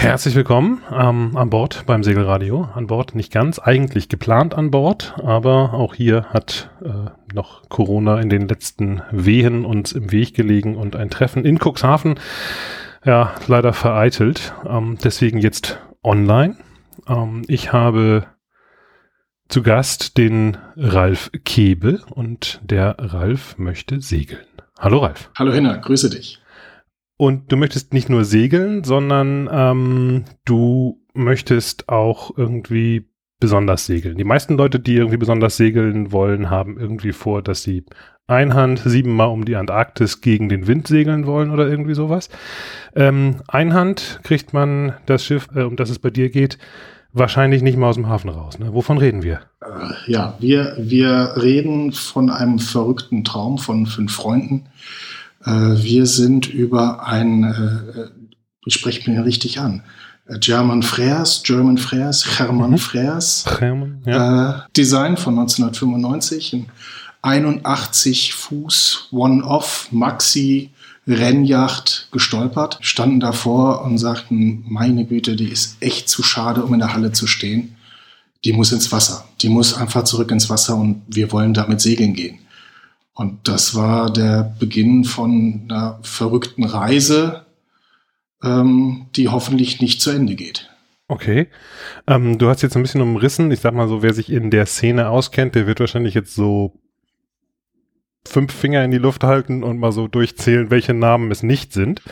Herzlich willkommen ähm, an Bord beim Segelradio. An Bord nicht ganz, eigentlich geplant an Bord, aber auch hier hat äh, noch Corona in den letzten Wehen uns im Weg gelegen und ein Treffen in Cuxhaven ja leider vereitelt. Ähm, deswegen jetzt online. Ähm, ich habe zu Gast den Ralf Kebe und der Ralf möchte segeln. Hallo Ralf. Hallo Hinner, grüße dich. Und du möchtest nicht nur segeln, sondern ähm, du möchtest auch irgendwie besonders segeln. Die meisten Leute, die irgendwie besonders segeln wollen, haben irgendwie vor, dass sie Einhand siebenmal um die Antarktis gegen den Wind segeln wollen oder irgendwie sowas. Ähm, Einhand kriegt man das Schiff, äh, um das es bei dir geht, wahrscheinlich nicht mal aus dem Hafen raus. Ne? Wovon reden wir? Ja, wir, wir reden von einem verrückten Traum von fünf Freunden wir sind über ein, äh, ich spreche mir richtig an, äh, German Frères, German Frères, Hermann mhm. Frères, Hermann, ja. Design von 1995, ein 81 Fuß One-Off Maxi Rennjacht gestolpert, standen davor und sagten, meine Güte, die ist echt zu schade, um in der Halle zu stehen. Die muss ins Wasser. Die muss einfach zurück ins Wasser und wir wollen damit segeln gehen. Und das war der Beginn von einer verrückten Reise, ähm, die hoffentlich nicht zu Ende geht. Okay. Ähm, du hast jetzt ein bisschen umrissen. Ich sag mal so, wer sich in der Szene auskennt, der wird wahrscheinlich jetzt so fünf Finger in die Luft halten und mal so durchzählen, welche Namen es nicht sind.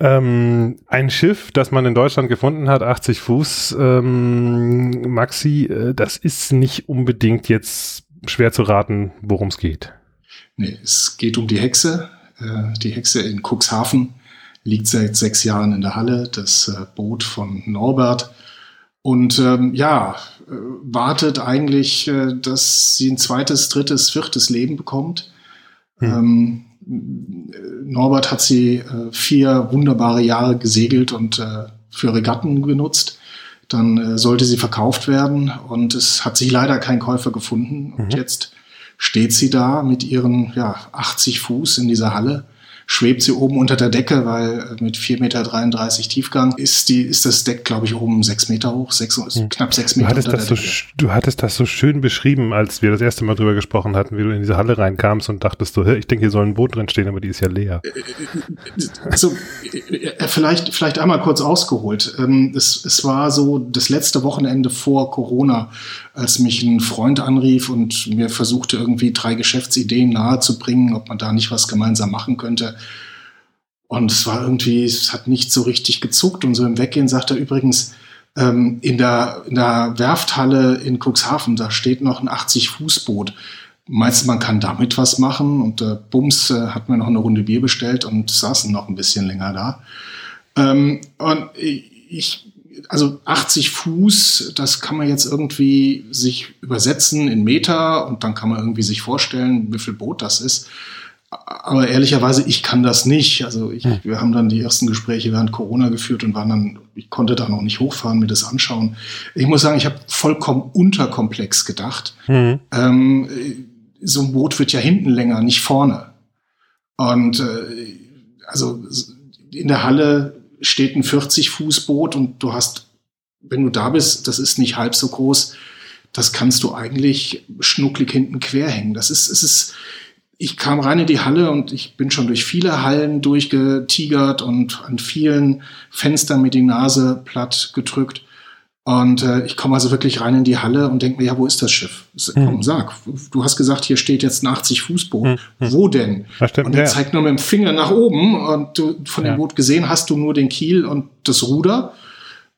Ähm, ein Schiff, das man in Deutschland gefunden hat, 80 Fuß, ähm, Maxi, äh, das ist nicht unbedingt jetzt schwer zu raten, worum es geht. Nee, es geht um die Hexe. Äh, die Hexe in Cuxhaven liegt seit sechs Jahren in der Halle, das äh, Boot von Norbert. Und ähm, ja, äh, wartet eigentlich, dass sie ein zweites, drittes, viertes Leben bekommt. Hm. Ähm, Norbert hat sie vier wunderbare Jahre gesegelt und für Regatten genutzt. Dann äh, sollte sie verkauft werden und es hat sich leider kein Käufer gefunden. Und mhm. jetzt steht sie da mit ihren ja, 80 Fuß in dieser Halle schwebt sie oben unter der Decke, weil mit 4,33 Meter Tiefgang ist, die, ist das Deck, glaube ich, oben sechs Meter hoch, sechs, hm. knapp sechs Meter. Du hattest, das so, du hattest das so schön beschrieben, als wir das erste Mal drüber gesprochen hatten, wie du in diese Halle reinkamst und dachtest so, ich denke, hier soll ein Boot drin stehen, aber die ist ja leer. Also, vielleicht, vielleicht einmal kurz ausgeholt. Ähm, es, es war so das letzte Wochenende vor Corona, als mich ein Freund anrief und mir versuchte, irgendwie drei Geschäftsideen nahezubringen, ob man da nicht was gemeinsam machen könnte. Und es war irgendwie, es hat nicht so richtig gezuckt. Und so im Weggehen sagt er übrigens, ähm, in, der, in der Werfthalle in Cuxhaven, da steht noch ein 80-Fuß-Boot. Meinst du, man kann damit was machen? Und der Bums äh, hat mir noch eine Runde Bier bestellt und saßen noch ein bisschen länger da. Ähm, und ich, also 80 Fuß, das kann man jetzt irgendwie sich übersetzen in Meter und dann kann man irgendwie sich vorstellen, wie viel Boot das ist aber ehrlicherweise, ich kann das nicht. Also ich, hm. wir haben dann die ersten Gespräche während Corona geführt und waren dann, ich konnte da noch nicht hochfahren, mir das anschauen. Ich muss sagen, ich habe vollkommen unterkomplex gedacht. Hm. Ähm, so ein Boot wird ja hinten länger, nicht vorne. Und äh, also in der Halle steht ein 40 Fuß Boot und du hast, wenn du da bist, das ist nicht halb so groß, das kannst du eigentlich schnucklig hinten quer hängen. Das ist, es ist, ich kam rein in die Halle und ich bin schon durch viele Hallen durchgetigert und an vielen Fenstern mit die Nase platt gedrückt. Und äh, ich komme also wirklich rein in die Halle und denke mir, ja, wo ist das Schiff? Hm. Komm, sag, du hast gesagt, hier steht jetzt ein 80 Fußboot. Hm. Hm. Wo denn? Stimmt, und er ja. zeigt nur mit dem Finger nach oben und du von dem ja. Boot gesehen hast du nur den Kiel und das Ruder.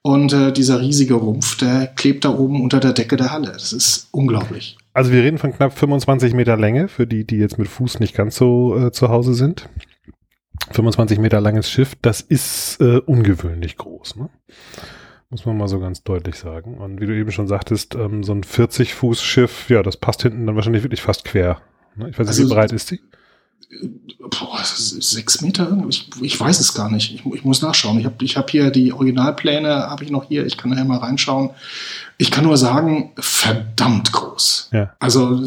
Und äh, dieser riesige Rumpf, der klebt da oben unter der Decke der Halle. Das ist unglaublich. Also wir reden von knapp 25 Meter Länge, für die, die jetzt mit Fuß nicht ganz so äh, zu Hause sind. 25 Meter langes Schiff, das ist äh, ungewöhnlich groß, ne? Muss man mal so ganz deutlich sagen. Und wie du eben schon sagtest, ähm, so ein 40-Fuß-Schiff, ja, das passt hinten dann wahrscheinlich wirklich fast quer. Ne? Ich weiß nicht, also, wie breit ist die? boah, sechs Meter? Ich, ich weiß es gar nicht. Ich, ich muss nachschauen. Ich habe ich hab hier die Originalpläne, habe ich noch hier. Ich kann nachher mal reinschauen. Ich kann nur sagen, verdammt groß. Ja. Also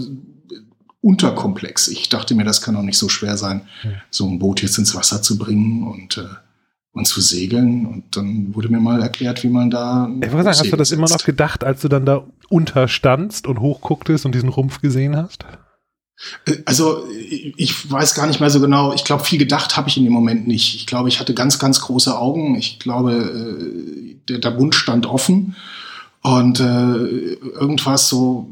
unterkomplex. Ich dachte mir, das kann doch nicht so schwer sein, ja. so ein Boot jetzt ins Wasser zu bringen und äh, und zu segeln. Und dann wurde mir mal erklärt, wie man da. Ich sagen, hast du das immer noch gedacht, als du dann da unterstandst und hochgucktest und diesen Rumpf gesehen hast? Äh, also ich weiß gar nicht mehr so genau. Ich glaube, viel gedacht habe ich in dem Moment nicht. Ich glaube, ich hatte ganz, ganz große Augen. Ich glaube, äh, der, der Mund stand offen und äh, irgendwas so.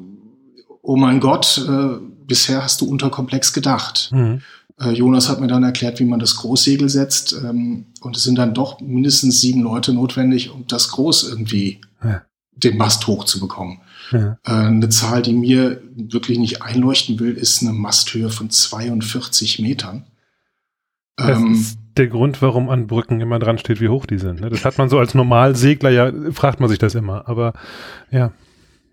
Oh mein Gott, äh, bisher hast du unterkomplex gedacht. Mhm. Äh, Jonas hat mir dann erklärt, wie man das Großsegel setzt. Ähm, und es sind dann doch mindestens sieben Leute notwendig, um das Groß irgendwie ja. den Mast hochzubekommen. Ja. Äh, eine Zahl, die mir wirklich nicht einleuchten will, ist eine Masthöhe von 42 Metern. Das ähm, ist der Grund, warum an Brücken immer dran steht, wie hoch die sind. Ne? Das hat man so als Normalsegler, ja, fragt man sich das immer. Aber ja.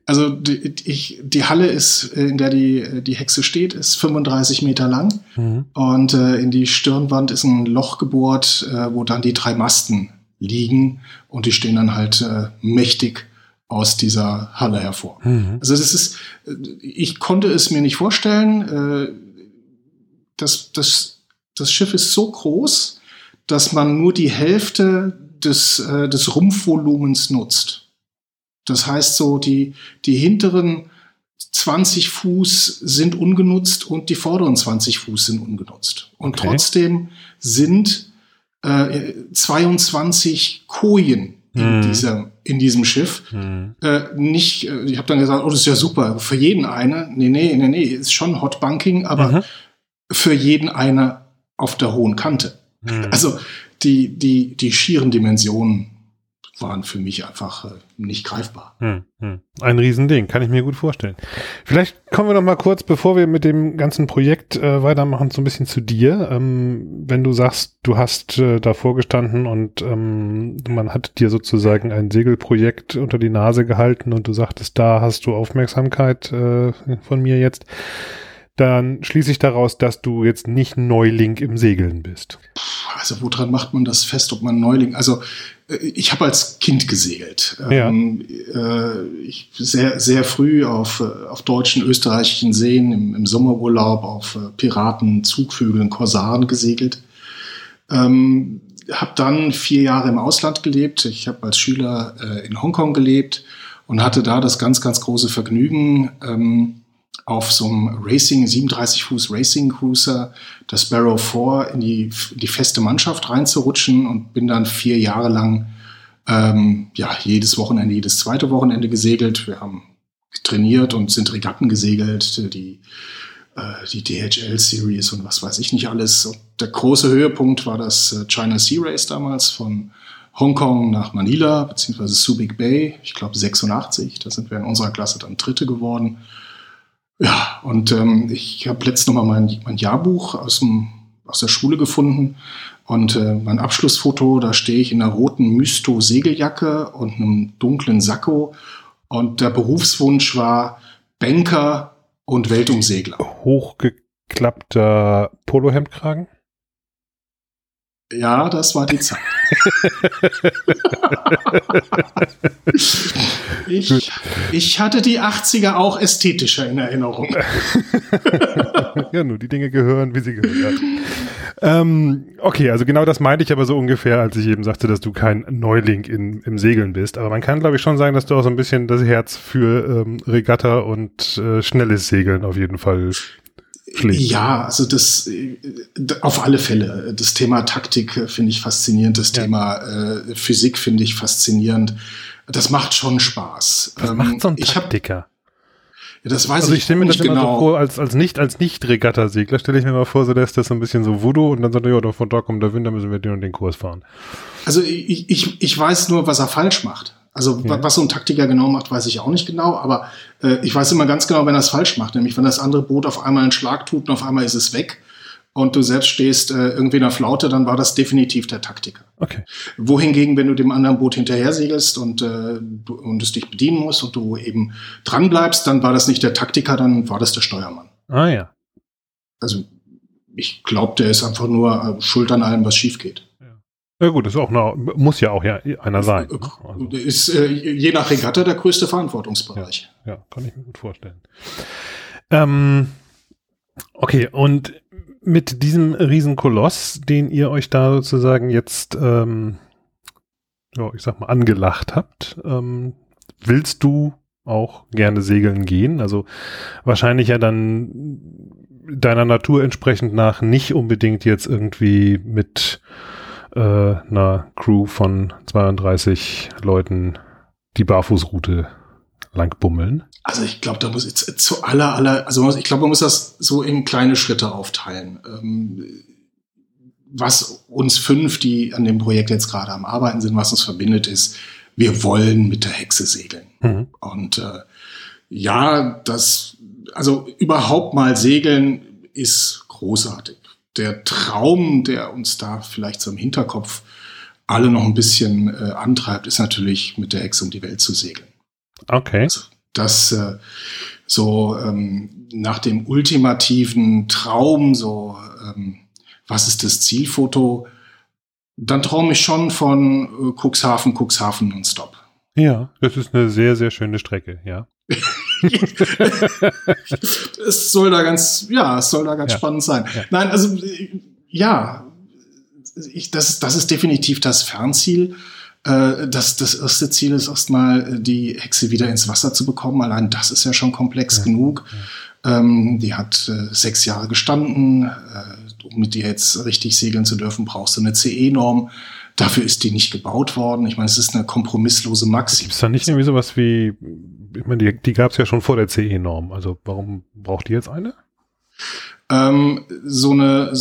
Also die, ich, die Halle ist, äh, in der die, die Hexe steht, ist 35 Meter lang mhm. und äh, in die Stirnwand ist ein Loch gebohrt, äh, wo dann die drei Masten liegen und die stehen dann halt äh, mächtig aus dieser Halle hervor. Mhm. Also das ist, äh, ich konnte es mir nicht vorstellen. Äh, das, das, das Schiff ist so groß, dass man nur die Hälfte des, äh, des Rumpfvolumens nutzt. Das heißt so, die, die hinteren 20 Fuß sind ungenutzt und die vorderen 20 Fuß sind ungenutzt. Und okay. trotzdem sind äh, 22 Kojen in, mhm. dieser, in diesem Schiff. Mhm. Äh, nicht, äh, ich habe dann gesagt, oh, das ist ja super, für jeden eine. Nee, nee, nee, nee, ist schon Hot Bunking, aber mhm. für jeden eine auf der hohen Kante. Mhm. Also die, die, die schieren Dimensionen waren für mich einfach äh, nicht greifbar. Hm, hm. Ein Riesending, kann ich mir gut vorstellen. Vielleicht kommen wir noch mal kurz, bevor wir mit dem ganzen Projekt äh, weitermachen, so ein bisschen zu dir. Ähm, wenn du sagst, du hast äh, davor gestanden und ähm, man hat dir sozusagen ein Segelprojekt unter die Nase gehalten und du sagtest, da hast du Aufmerksamkeit äh, von mir jetzt dann schließe ich daraus, dass du jetzt nicht Neuling im Segeln bist. Also woran macht man das fest, ob man Neuling? Also äh, ich habe als Kind gesegelt. Ja. Ähm, äh, ich sehr, sehr früh auf, äh, auf deutschen, österreichischen Seen im, im Sommerurlaub auf Piraten, Zugvögeln, Korsaren gesegelt. Ähm, habe dann vier Jahre im Ausland gelebt. Ich habe als Schüler äh, in Hongkong gelebt und hatte da das ganz, ganz große Vergnügen, ähm, auf so einem Racing, 37 Fuß Racing Cruiser, das Sparrow 4 in die, die feste Mannschaft reinzurutschen und bin dann vier Jahre lang ähm, ja, jedes Wochenende, jedes zweite Wochenende gesegelt. Wir haben trainiert und sind Regatten gesegelt, die, äh, die DHL Series und was weiß ich nicht alles. Und der große Höhepunkt war das äh, China Sea Race damals von Hongkong nach Manila, beziehungsweise Subic Bay, ich glaube 86. Da sind wir in unserer Klasse dann Dritte geworden. Ja, und ähm, ich habe letztens nochmal mein, mein Jahrbuch aus, dem, aus der Schule gefunden. Und äh, mein Abschlussfoto, da stehe ich in einer roten Mysto-Segeljacke und einem dunklen Sakko. Und der Berufswunsch war Banker und Weltumsegler. Hochgeklappter Polohemdkragen? Ja, das war die Zeit. ich, ich hatte die 80er auch ästhetischer in Erinnerung. ja, nur die Dinge gehören, wie sie gehören. ähm, okay, also genau das meinte ich aber so ungefähr, als ich eben sagte, dass du kein Neuling in, im Segeln bist. Aber man kann, glaube ich, schon sagen, dass du auch so ein bisschen das Herz für ähm, Regatta und äh, schnelles Segeln auf jeden Fall Schlägt. Ja, also das äh, auf alle Fälle. Das Thema Taktik äh, finde ich faszinierend, das ja. Thema äh, Physik finde ich faszinierend. Das macht schon Spaß. Was ähm, macht so ein Taktiker? Ja, das weiß also ich, ich stelle mir das genau. immer so genau. vor, als, als nicht, als nicht Regatta-Segler stelle ich mir mal vor, so dass das so ein bisschen so Voodoo und dann sagt er, ja, von da kommt der Wind, dann müssen wir den und den Kurs fahren. Also ich, ich, ich weiß nur, was er falsch macht. Also ja. was so ein Taktiker genau macht, weiß ich auch nicht genau, aber äh, ich weiß immer ganz genau, wenn er es falsch macht, nämlich wenn das andere Boot auf einmal einen Schlag tut und auf einmal ist es weg und du selbst stehst äh, irgendwie in der Flaute, dann war das definitiv der Taktiker. Okay. Wohingegen, wenn du dem anderen Boot hinterher segelst und, äh, du, und es dich bedienen musst und du eben dran bleibst, dann war das nicht der Taktiker, dann war das der Steuermann. Ah ja. Also ich glaube, der ist einfach nur äh, schuld an allem, was schief geht. Ja gut, ist auch eine, muss ja auch ja einer sein. Ne? Also. Ist äh, je nach Regatta der größte Verantwortungsbereich. Ja, ja kann ich mir gut vorstellen. Ähm, okay, und mit diesem Riesenkoloss, den ihr euch da sozusagen jetzt, ähm, ja, ich sag mal, angelacht habt, ähm, willst du auch gerne segeln gehen? Also wahrscheinlich ja dann deiner Natur entsprechend nach nicht unbedingt jetzt irgendwie mit äh, einer Crew von 32 Leuten die Barfußroute lang bummeln. Also ich glaube, da muss jetzt zu aller, aller, also ich glaube, man muss das so in kleine Schritte aufteilen. Ähm, was uns fünf, die an dem Projekt jetzt gerade am Arbeiten sind, was uns verbindet, ist, wir wollen mit der Hexe segeln. Mhm. Und äh, ja, das, also überhaupt mal segeln ist großartig. Der Traum, der uns da vielleicht so im Hinterkopf alle noch ein bisschen äh, antreibt, ist natürlich mit der Hexe um die Welt zu segeln. Okay. Also, das äh, so ähm, nach dem ultimativen Traum, so ähm, was ist das Zielfoto, dann träume ich schon von äh, Cuxhaven, Cuxhaven nonstop. Ja, das ist eine sehr, sehr schöne Strecke, ja. es soll da ganz, ja, es soll da ganz ja. spannend sein. Ja. Nein, also ja, ich, das, das ist definitiv das Fernziel. Äh, das, das erste Ziel ist erstmal, die Hexe wieder ins Wasser zu bekommen. Allein das ist ja schon komplex ja. genug. Ähm, die hat äh, sechs Jahre gestanden. Äh, um mit dir jetzt richtig segeln zu dürfen, brauchst du eine CE-Norm. Dafür ist die nicht gebaut worden. Ich meine, es ist eine kompromisslose Maxi. Gibt es da nicht irgendwie sowas wie, ich meine, die, die gab es ja schon vor der CE-Norm. Also warum braucht die jetzt eine? Ähm, so eine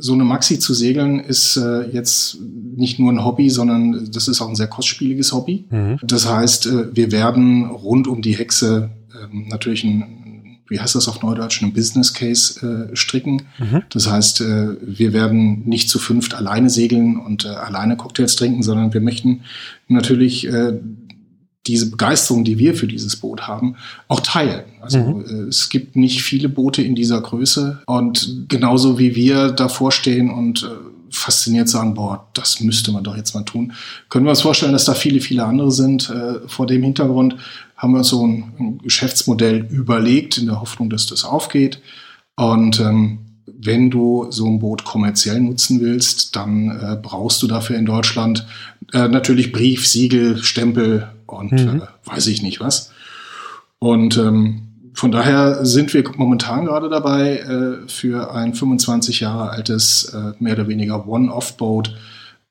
so eine Maxi zu segeln ist äh, jetzt nicht nur ein Hobby, sondern das ist auch ein sehr kostspieliges Hobby. Mhm. Das heißt, äh, wir werden rund um die Hexe äh, natürlich ein wie heißt das auf Neudeutsch, einen Business Case äh, stricken. Mhm. Das heißt, äh, wir werden nicht zu fünft alleine segeln und äh, alleine Cocktails trinken, sondern wir möchten natürlich diese Begeisterung, die wir für dieses Boot haben, auch teilen. Also mhm. Äh, es gibt nicht viele Boote in dieser Größe und genauso wie wir davor stehen und äh, fasziniert sagen, boah, das müsste man doch jetzt mal tun, können wir uns vorstellen, dass da viele, viele andere sind. Äh, vor dem Hintergrund haben wir uns so ein, ein Geschäftsmodell überlegt, in der Hoffnung, dass das aufgeht. Und ähm, wenn du so ein Boot kommerziell nutzen willst, dann äh, brauchst du dafür in Deutschland natürlich Brief, Siegel, Stempel und mhm. äh, weiß ich nicht was. Und ähm, von daher sind wir momentan gerade dabei, äh, für ein 25 Jahre altes, äh, mehr oder weniger One-Off-Boat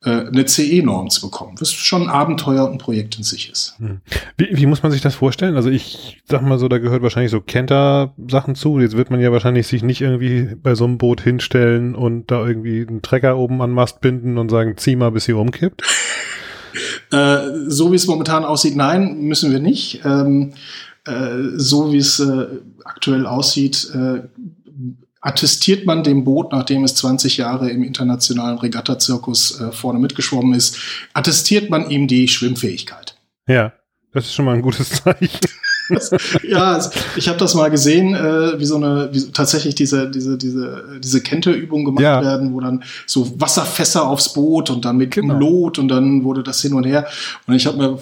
äh, eine CE-Norm zu bekommen, was schon ein Abenteuer und ein Projekt in sich ist. Hm. Wie, wie, muss man sich das vorstellen? Also ich sag mal so, da gehört wahrscheinlich so Kenter-Sachen zu. Jetzt wird man ja wahrscheinlich sich nicht irgendwie bei so einem Boot hinstellen und da irgendwie einen Trecker oben an Mast binden und sagen, zieh mal, bis sie umkippt. Äh, so wie es momentan aussieht, nein, müssen wir nicht. Ähm, äh, so wie es äh, aktuell aussieht, äh, attestiert man dem Boot, nachdem es 20 Jahre im internationalen Regatta-Zirkus äh, vorne mitgeschwommen ist, attestiert man ihm die Schwimmfähigkeit. Ja, das ist schon mal ein gutes Zeichen. ja, ich habe das mal gesehen, äh, wie so eine, wie tatsächlich diese, diese, diese, diese Kenterübung gemacht ja. werden, wo dann so Wasserfässer aufs Boot und dann mit genau. Lot und dann wurde das hin und her. Und ich habe mir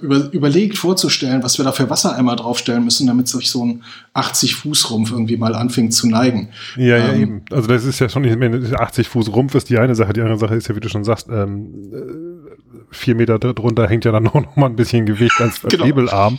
über, überlegt vorzustellen, was wir da für Wassereimer draufstellen müssen, damit sich so ein 80 Fuß Rumpf irgendwie mal anfängt zu neigen. Ja, ähm, ja, eben. Also das ist ja schon nicht 80 Fuß Rumpf ist die eine Sache, die andere Sache ist ja, wie du schon sagst, ähm, äh, vier Meter drunter hängt ja dann auch noch mal ein bisschen Gewicht als genau. Hebelarm.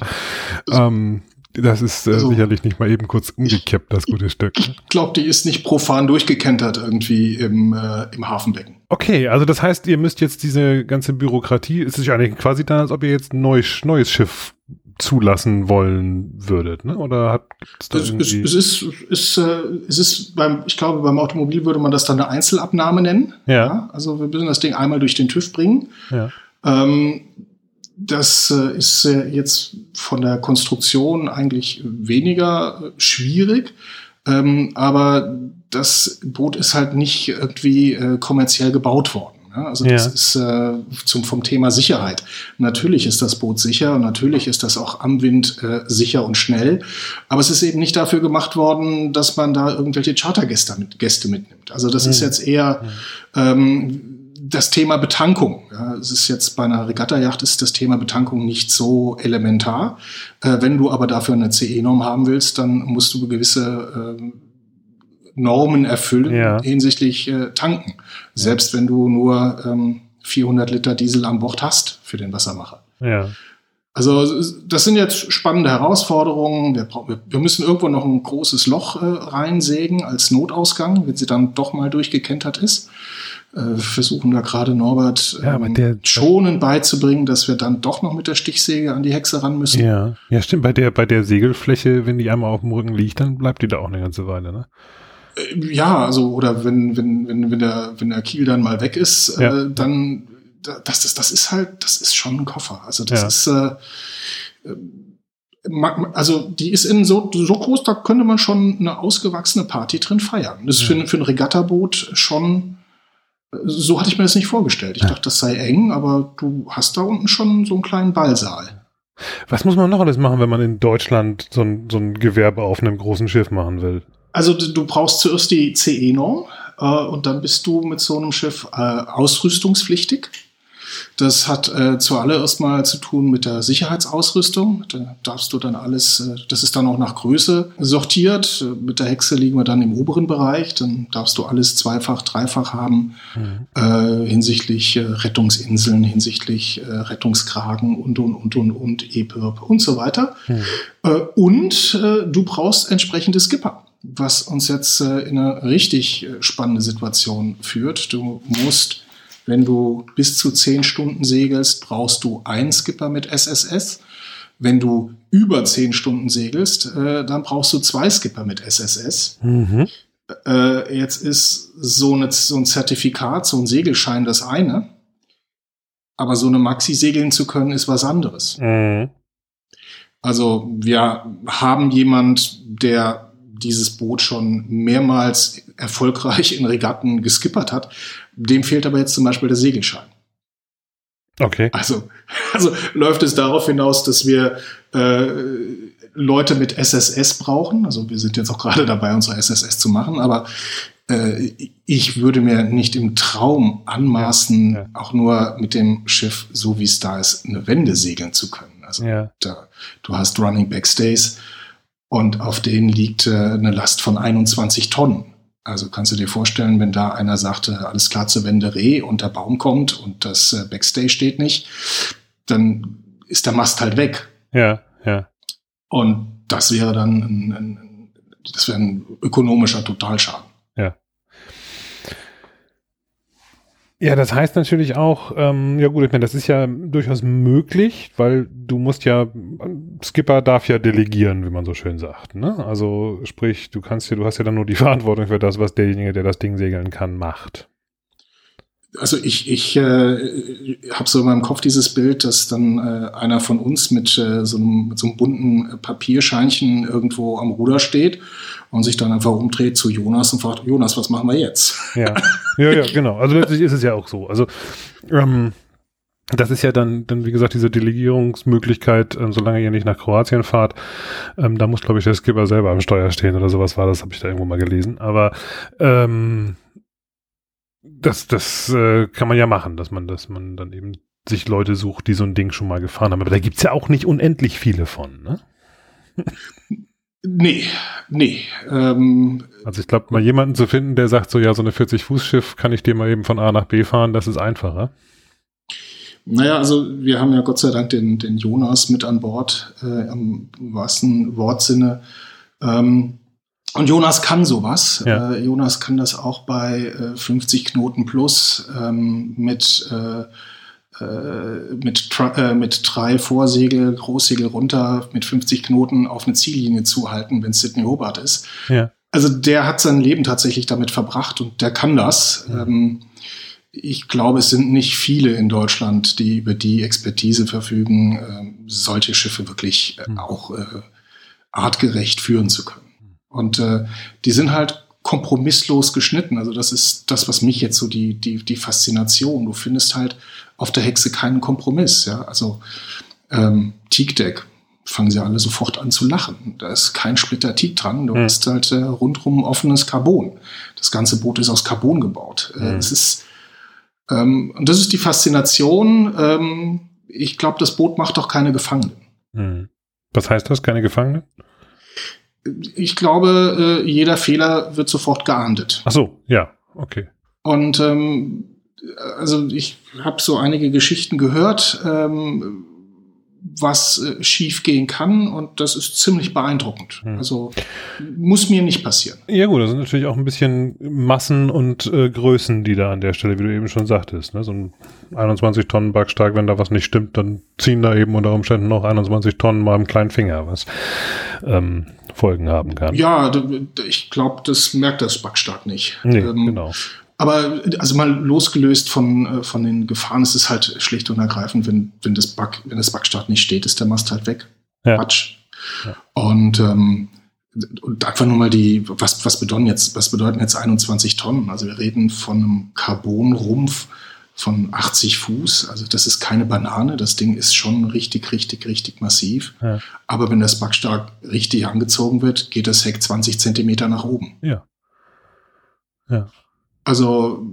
Ähm, das ist äh, also, sicherlich nicht mal eben kurz umgekippt, das gute Stück. Ich glaube, die ist nicht profan durchgekentert irgendwie im, äh, im Hafenbecken. Okay, also das heißt, ihr müsst jetzt diese ganze Bürokratie, es ist ja eigentlich quasi dann, als ob ihr jetzt ein neues, neues Schiff zulassen wollen würdet, ne? Oder hat es da es, irgendwie es, es ist, ist, äh, es ist beim, ich glaube, beim Automobil würde man das dann eine Einzelabnahme nennen. Ja. ja. Also wir müssen das Ding einmal durch den TÜV bringen. Ja. Ähm, das äh, ist äh, jetzt von der Konstruktion eigentlich weniger äh, schwierig, ähm, aber das Boot ist halt nicht irgendwie kommerziell gebaut worden. Ne? Also das ja. ist zum, vom Thema Sicherheit. Natürlich ist das Boot sicher und natürlich ist das auch am Wind sicher und schnell, aber es ist eben nicht dafür gemacht worden, dass man da irgendwelche Chartergäste mit, Gäste mitnimmt. Also das mhm. ist jetzt eher ähm, das Thema Betankung. Ja, es ist jetzt bei einer Regattajacht ist das Thema Betankung nicht so elementar. Äh, wenn du aber dafür eine CE-Norm haben willst, dann musst du gewisse äh, Normen erfüllen Ja. hinsichtlich äh, Tanken. Selbst wenn du nur ähm, 400 Liter Diesel an Bord hast für den Wassermacher. Ja. Also das sind jetzt spannende Herausforderungen. Wir, wir- müssen irgendwo noch ein großes Loch äh, reinsägen als Notausgang, wenn sie dann doch mal durchgekentert ist. Äh, wir versuchen da gerade Norbert Ja, ähm, der- schonend beizubringen, dass wir dann doch noch mit der Stichsäge an die Hexe ran müssen. Ja. Ja, stimmt. Bei der, bei der Segelfläche, wenn die einmal auf dem Rücken liegt, dann bleibt die da auch eine ganze Weile, ne? Äh, Ja, also oder wenn wenn wenn wenn der wenn der Kiel dann mal weg ist, Ja. äh, dann da- das das das ist halt das ist schon ein Koffer. Also das Ja. ist äh, äh, also die ist in so so groß, da könnte man schon eine ausgewachsene Party drin feiern. Das ist für, ein- für ein Regattaboot schon äh, so hatte ich mir das nicht vorgestellt. Ich Ja. dachte, das sei eng, aber du hast da unten schon so einen kleinen Ballsaal. Was muss man noch alles machen, wenn man in Deutschland so ein, so ein Gewerbe auf einem großen Schiff machen will? Also du du brauchst zuerst die CE-Norm äh, und dann bist du mit so einem Schiff äh, ausrüstungspflichtig. Das hat äh, zuallererst mal zu tun mit der Sicherheitsausrüstung. Da darfst du dann alles, äh, das ist dann auch nach Größe sortiert. Mit der Hexe liegen wir dann im oberen Bereich. Dann darfst du alles zweifach, dreifach haben Mhm. äh, hinsichtlich äh, Rettungsinseln, hinsichtlich äh, Rettungskragen und, und, und, und, und, EPIRB und so weiter. Mhm. Äh, und du brauchst entsprechende Skipper, was uns jetzt in eine richtig spannende Situation führt. Du musst, wenn du bis zu zehn Stunden segelst, brauchst du einen Skipper mit SSS. Wenn du über zehn Stunden segelst, äh, dann brauchst du zwei Skipper mit SSS. Mhm. Äh, jetzt ist so, eine, so ein Zertifikat, so ein Segelschein das eine. Aber so eine Maxi segeln zu können, ist was anderes. Mhm. Also wir haben jemand, der dieses Boot schon mehrmals erfolgreich in Regatten geskippert hat. Dem fehlt aber jetzt zum Beispiel der Segelschein. Okay. Also, also läuft es darauf hinaus, dass wir äh, Leute mit SSS brauchen. Also wir sind jetzt auch gerade dabei, unsere SSS zu machen, aber äh, ich würde mir nicht im Traum anmaßen, Ja, ja. auch nur mit dem Schiff, so wie es da ist, eine Wende segeln zu können. Also Ja. da, du hast Running Backstays und auf denen liegt äh, eine Last von 21 Tonnen. Also kannst du dir vorstellen, wenn da einer sagte, alles klar zur Wende Reh und der Baum kommt und das äh, Backstay steht nicht, dann ist der Mast halt weg. Ja, ja. Und das wäre dann ein, ein, das wäre ein ökonomischer Totalschaden. Ja, das heißt natürlich auch, ähm, ja gut, ich meine, das ist ja durchaus möglich, weil du musst ja, Skipper darf ja delegieren, wie man so schön sagt. Ne? Also sprich, du kannst ja, du hast ja dann nur die Verantwortung für das, was derjenige, der das Ding segeln kann, macht. Also ich, ich äh, habe so in meinem Kopf dieses Bild, dass dann äh, einer von uns mit, äh, so einem, mit so einem bunten Papierscheinchen irgendwo am Ruder steht und sich dann einfach umdreht zu Jonas und fragt, Jonas, was machen wir jetzt? Ja, ja, ja, genau. Also letztlich ist es ja auch so. Also ähm, das ist ja dann, dann wie gesagt, diese Delegierungsmöglichkeit, ähm, solange ihr nicht nach Kroatien fahrt, ähm, da muss, glaube ich, der Skipper selber am Steuer stehen oder sowas war das, habe ich da irgendwo mal gelesen. Aber ähm, das, das äh, kann man ja machen, dass man, dass man dann eben sich Leute sucht, die so ein Ding schon mal gefahren haben. Aber da gibt's ja auch nicht unendlich viele von, ne? Nee, nee. Ähm, Also ich glaube, mal jemanden zu finden, der sagt so, ja, so eine 40-Fuß-Schiff kann ich dir mal eben von A nach B fahren, das ist einfacher. naja, also wir haben ja Gott sei Dank den, den Jonas mit an Bord, äh, im wahrsten Wortsinne. Ähm, und Jonas kann sowas. Ja. Äh, Jonas kann das auch bei äh, 50 Knoten plus ähm, mit, äh, äh, mit, äh, mit drei Vorsegel, Großsegel runter, mit 50 Knoten auf eine Ziellinie zuhalten, wenn Sydney Hobart ist. Ja. Also der hat sein Leben tatsächlich damit verbracht und der kann das. Ähm, ich glaube, es sind nicht viele in Deutschland, die über die Expertise verfügen, ähm, solche Schiffe wirklich äh, Hm. auch artgerecht führen zu können. Und äh, die sind halt kompromisslos geschnitten. Also das ist das, was mich jetzt so die, die, die Faszination. Du findest halt auf der Hexe keinen Kompromiss. Ja? Also ähm, Teakdeck, fangen sie alle sofort an zu lachen. Da ist kein Splitter Teak dran. Du Hm. hast halt äh, rundrum offenes Carbon. Das ganze Boot ist aus Carbon gebaut. Äh, Hm. es ist ähm, und das ist die Faszination. Ähm, ich glaube, das Boot macht doch keine Gefangenen. Hm. Was heißt das? Keine Gefangene? Ich glaube, äh, jeder Fehler wird sofort geahndet. Ach so, ja, okay. Und ähm, also ich habe so einige Geschichten gehört, ähm, was äh, schief gehen kann und das ist ziemlich beeindruckend. Hm. Also muss mir nicht passieren. Ja gut, das sind natürlich auch ein bisschen Massen und äh, Größen, die da an der Stelle, wie du eben schon sagtest, ne? so ein 21 Tonnen Backstark, wenn da was nicht stimmt, dann ziehen da eben unter Umständen noch 21 Tonnen mal im kleinen Finger, was ähm, Folgen haben kann. Ja, ich glaube, das merkt das Backstark nicht. Nee, ähm, genau. Aber also mal losgelöst von, äh, von den Gefahren, ist es halt schlicht und ergreifend, wenn, wenn das Bug, wenn das Backstart nicht steht, ist der Mast halt weg. Ja. Quatsch. Ja. Und, ähm, und einfach nur mal die, was, was bedeuten jetzt, was bedeuten jetzt 21 Tonnen? Also wir reden von einem Carbonrumpf von 80 Fuß. Also das ist keine Banane. Das Ding ist schon richtig, richtig, richtig massiv. Ja. Aber wenn das Backstark richtig angezogen wird, geht das Heck 20 Zentimeter nach oben. Ja. Ja. Also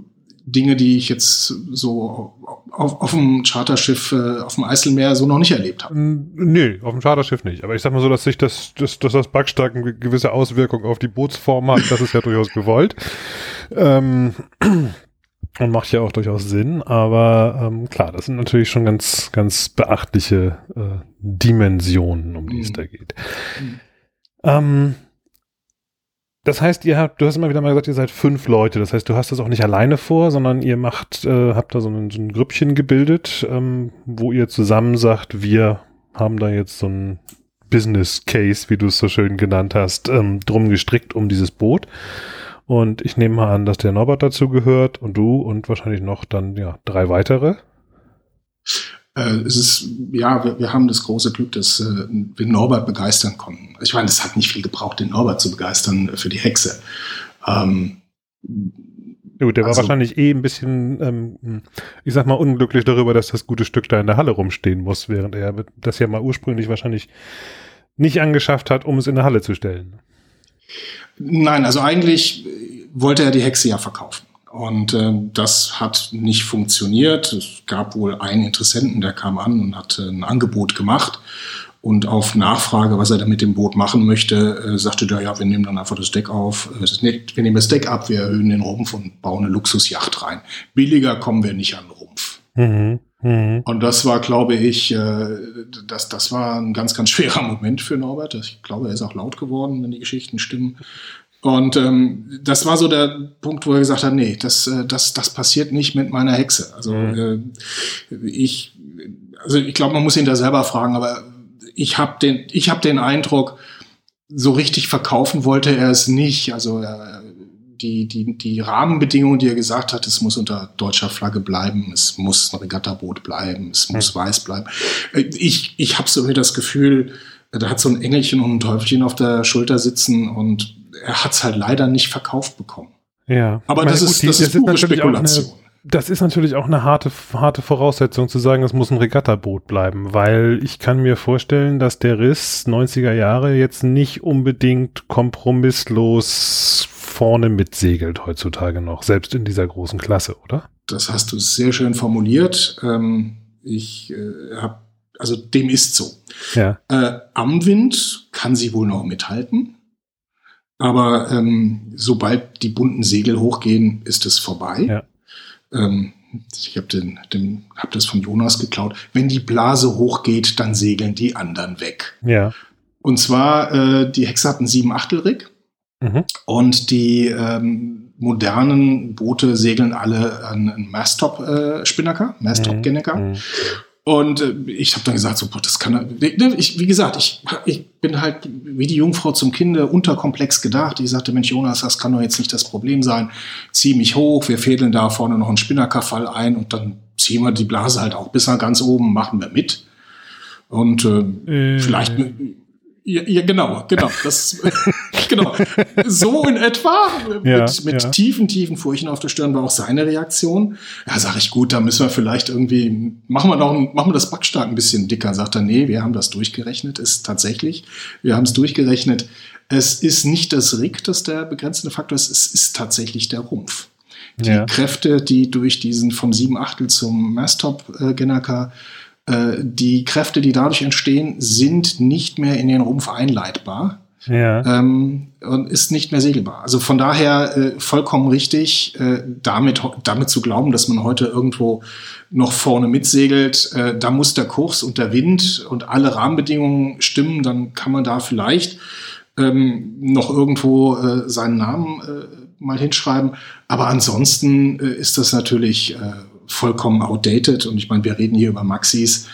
Dinge, die ich jetzt so auf, auf dem Charterschiff äh, auf dem Eiselmeer so noch nicht erlebt habe. Nee, auf dem Charterschiff nicht. Aber ich sag mal so, dass sich das, dass, dass das Backstark eine gewisse Auswirkung auf die Bootsform hat, das ist ja durchaus gewollt. Ähm, und macht ja auch durchaus Sinn, aber ähm, klar, das sind natürlich schon ganz, ganz beachtliche äh, Dimensionen, um die mhm. es da geht. Mhm. Ähm, das heißt, ihr habt, du hast immer wieder mal gesagt, ihr seid fünf Leute. Das heißt, du hast das auch nicht alleine vor, sondern ihr macht, äh, habt da so ein, so ein Grüppchen gebildet, ähm, wo ihr zusammen sagt, wir haben da jetzt so ein Business Case, wie du es so schön genannt hast, ähm, drum gestrickt um dieses Boot. Und ich nehme mal an, dass der Norbert dazu gehört und du und wahrscheinlich noch dann ja drei weitere. Äh, es ist, ja, wir, wir, haben das große Glück, dass äh, wir Norbert begeistern konnten. Ich meine, es hat nicht viel gebraucht, den Norbert zu begeistern für die Hexe. Ähm, Gut, der also, war wahrscheinlich eh ein bisschen, ähm, ich sag mal, unglücklich darüber, dass das gute Stück da in der Halle rumstehen muss, während er das ja mal ursprünglich wahrscheinlich nicht angeschafft hat, um es in der Halle zu stellen. Nein, also eigentlich wollte er die Hexe ja verkaufen. Und äh, das hat nicht funktioniert. Es gab wohl einen Interessenten, der kam an und hat äh, ein Angebot gemacht. Und auf Nachfrage, was er da mit dem Boot machen möchte, äh, sagte der, ja, wir nehmen dann einfach das Deck auf. Äh, wir nehmen das Deck ab, wir erhöhen den Rumpf und bauen eine Luxusjacht rein. Billiger kommen wir nicht an den Rumpf. Mhm. Mhm. Und das war, glaube ich, äh, das, das war ein ganz, ganz schwerer Moment für Norbert. Ich glaube, er ist auch laut geworden, wenn die Geschichten stimmen. Und ähm, das war so der Punkt, wo er gesagt hat, nee, das, äh, das, das passiert nicht mit meiner Hexe. Also mhm. äh, ich, also ich glaube, man muss ihn da selber fragen, aber ich habe den, ich habe den Eindruck, so richtig verkaufen wollte er es nicht. Also äh, die, die, die Rahmenbedingungen, die er gesagt hat, es muss unter deutscher Flagge bleiben, es muss ein Regattaboot bleiben, es muss mhm. weiß bleiben. Äh, ich, ich habe so das Gefühl, da hat so ein Engelchen und ein Teufelchen auf der Schulter sitzen und er hat es halt leider nicht verkauft bekommen. Ja. Aber das, ist, das, das ist pure Spekulation. Eine, das ist natürlich auch eine harte, harte Voraussetzung zu sagen, es muss ein Regattaboot bleiben, weil ich kann mir vorstellen, dass der Riss 90er Jahre jetzt nicht unbedingt kompromisslos vorne mitsegelt heutzutage noch, selbst in dieser großen Klasse, oder? Das hast du sehr schön formuliert. Ähm, ich äh, habe, also dem ist so. Ja. Äh, am Wind kann sie wohl noch mithalten. Aber ähm, sobald die bunten Segel hochgehen, ist es vorbei. Ja. Ähm, ich habe den, den, hab das von Jonas geklaut. Wenn die Blase hochgeht, dann segeln die anderen weg. Ja. Und zwar, äh, die Hexe hat einen sieben Achtel Rig. Mhm. Und die ähm, modernen Boote segeln alle einen Masttop-Spinnaker, äh, Masttop-Genneker. Mhm. Und äh, ich habe dann gesagt, so, boah, das kann ne, ich, wie gesagt, ich, ich bin halt wie die Jungfrau zum Kinde unterkomplex gedacht. Ich sagte, Mensch, Jonas, das kann doch jetzt nicht das Problem sein. Zieh mich hoch, wir fädeln da vorne noch einen Spinnerkafall ein und dann ziehen wir die Blase halt auch bis nach ganz oben, machen wir mit. Und äh, äh. vielleicht ja, ja, genau, genau. Das, genau. So in etwa, ja, mit, mit ja. tiefen, tiefen Furchen auf der Stirn war auch seine Reaktion. Ja, sag ich, gut, da müssen wir vielleicht irgendwie, machen wir noch, machen wir das Backstark ein bisschen dicker. Sagt er, nee, wir haben das durchgerechnet, ist tatsächlich, wir haben es durchgerechnet. Es ist nicht das Rig, das der begrenzende Faktor ist, es ist tatsächlich der Rumpf. Die. Kräfte, die durch diesen vom 7 Achtel zum Masstop-Genaka äh, die Kräfte, die dadurch entstehen, sind nicht mehr in den Rumpf einleitbar. ja. ähm, und ist nicht mehr segelbar. Also von daher äh, vollkommen richtig, äh, damit, damit zu glauben, dass man heute irgendwo noch vorne mitsegelt, äh, da muss der Kurs und der Wind und alle Rahmenbedingungen stimmen, dann kann man da vielleicht ähm, noch irgendwo äh, seinen Namen äh, mal hinschreiben. Aber ansonsten äh, ist das natürlich äh, vollkommen outdated. Und ich meine, wir reden hier über Maxis.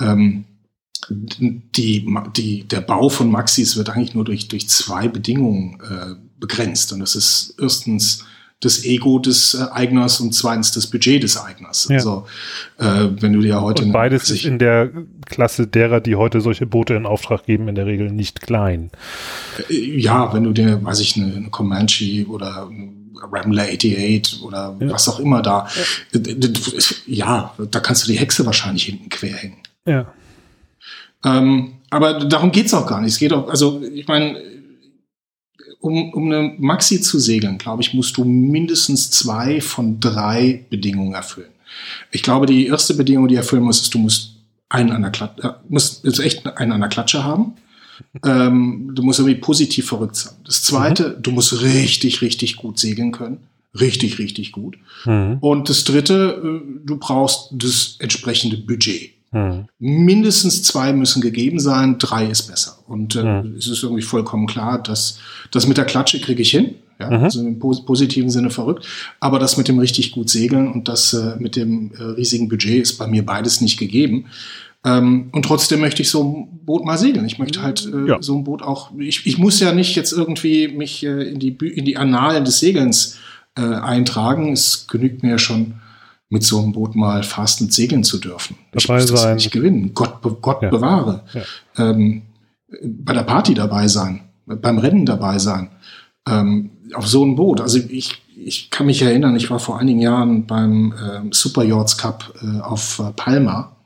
Ähm, die, die, der Bau von Maxis wird eigentlich nur durch, durch zwei Bedingungen äh, begrenzt. Und das ist erstens das Ego des äh, Eigners und zweitens das Budget des Eigners. Ja. Also äh, wenn du dir heute und beides ist in der Klasse derer, die heute solche Boote in Auftrag geben, in der Regel nicht klein. Äh, ja, wenn du dir, weiß ich, eine, eine Comanche oder Rambler 88 oder ja. was auch immer da, ja. Äh, ja, da kannst du die Hexe wahrscheinlich hinten quer hängen. Ja. Ähm, aber darum geht's auch gar nicht. Es geht auch, also ich meine, um, um eine Maxi zu segeln, glaube ich, musst du mindestens zwei von drei Bedingungen erfüllen. Ich glaube, die erste Bedingung, die erfüllen musst, ist, du musst einen an der Klatsche, äh, musst jetzt echt einen an der Klatsche haben. Ähm, du musst irgendwie positiv verrückt sein. Das zweite, mhm. du musst richtig, richtig gut segeln können. Richtig, richtig gut. Mhm. Und das dritte, äh, du brauchst das entsprechende Budget. Hm. Mindestens zwei müssen gegeben sein, drei ist besser. Und äh, hm. es ist irgendwie vollkommen klar, dass das mit der Klatsche kriege ich hin. Ja, mhm. also im pos positiven Sinne verrückt. Aber das mit dem richtig gut segeln und das äh, mit dem äh, riesigen Budget ist bei mir beides nicht gegeben. Ähm, und trotzdem möchte ich so Boot mal segeln. Ich möchte halt äh, ja. so ein Boot auch. Ich, ich muss ja nicht jetzt irgendwie mich äh, in die in die Annalen des Segelns äh, eintragen. Es genügt mir ja schon mit so einem Boot mal fastend segeln zu dürfen. Ich dabei muss das sein. nicht gewinnen. Gott, Gott ja. bewahre. Ja. Ähm, bei der Party dabei sein, beim Rennen dabei sein, ähm, auf so einem Boot. Also ich, ich kann mich erinnern, ich war vor einigen Jahren beim ähm, Super Yachts Cup äh, auf äh, Palma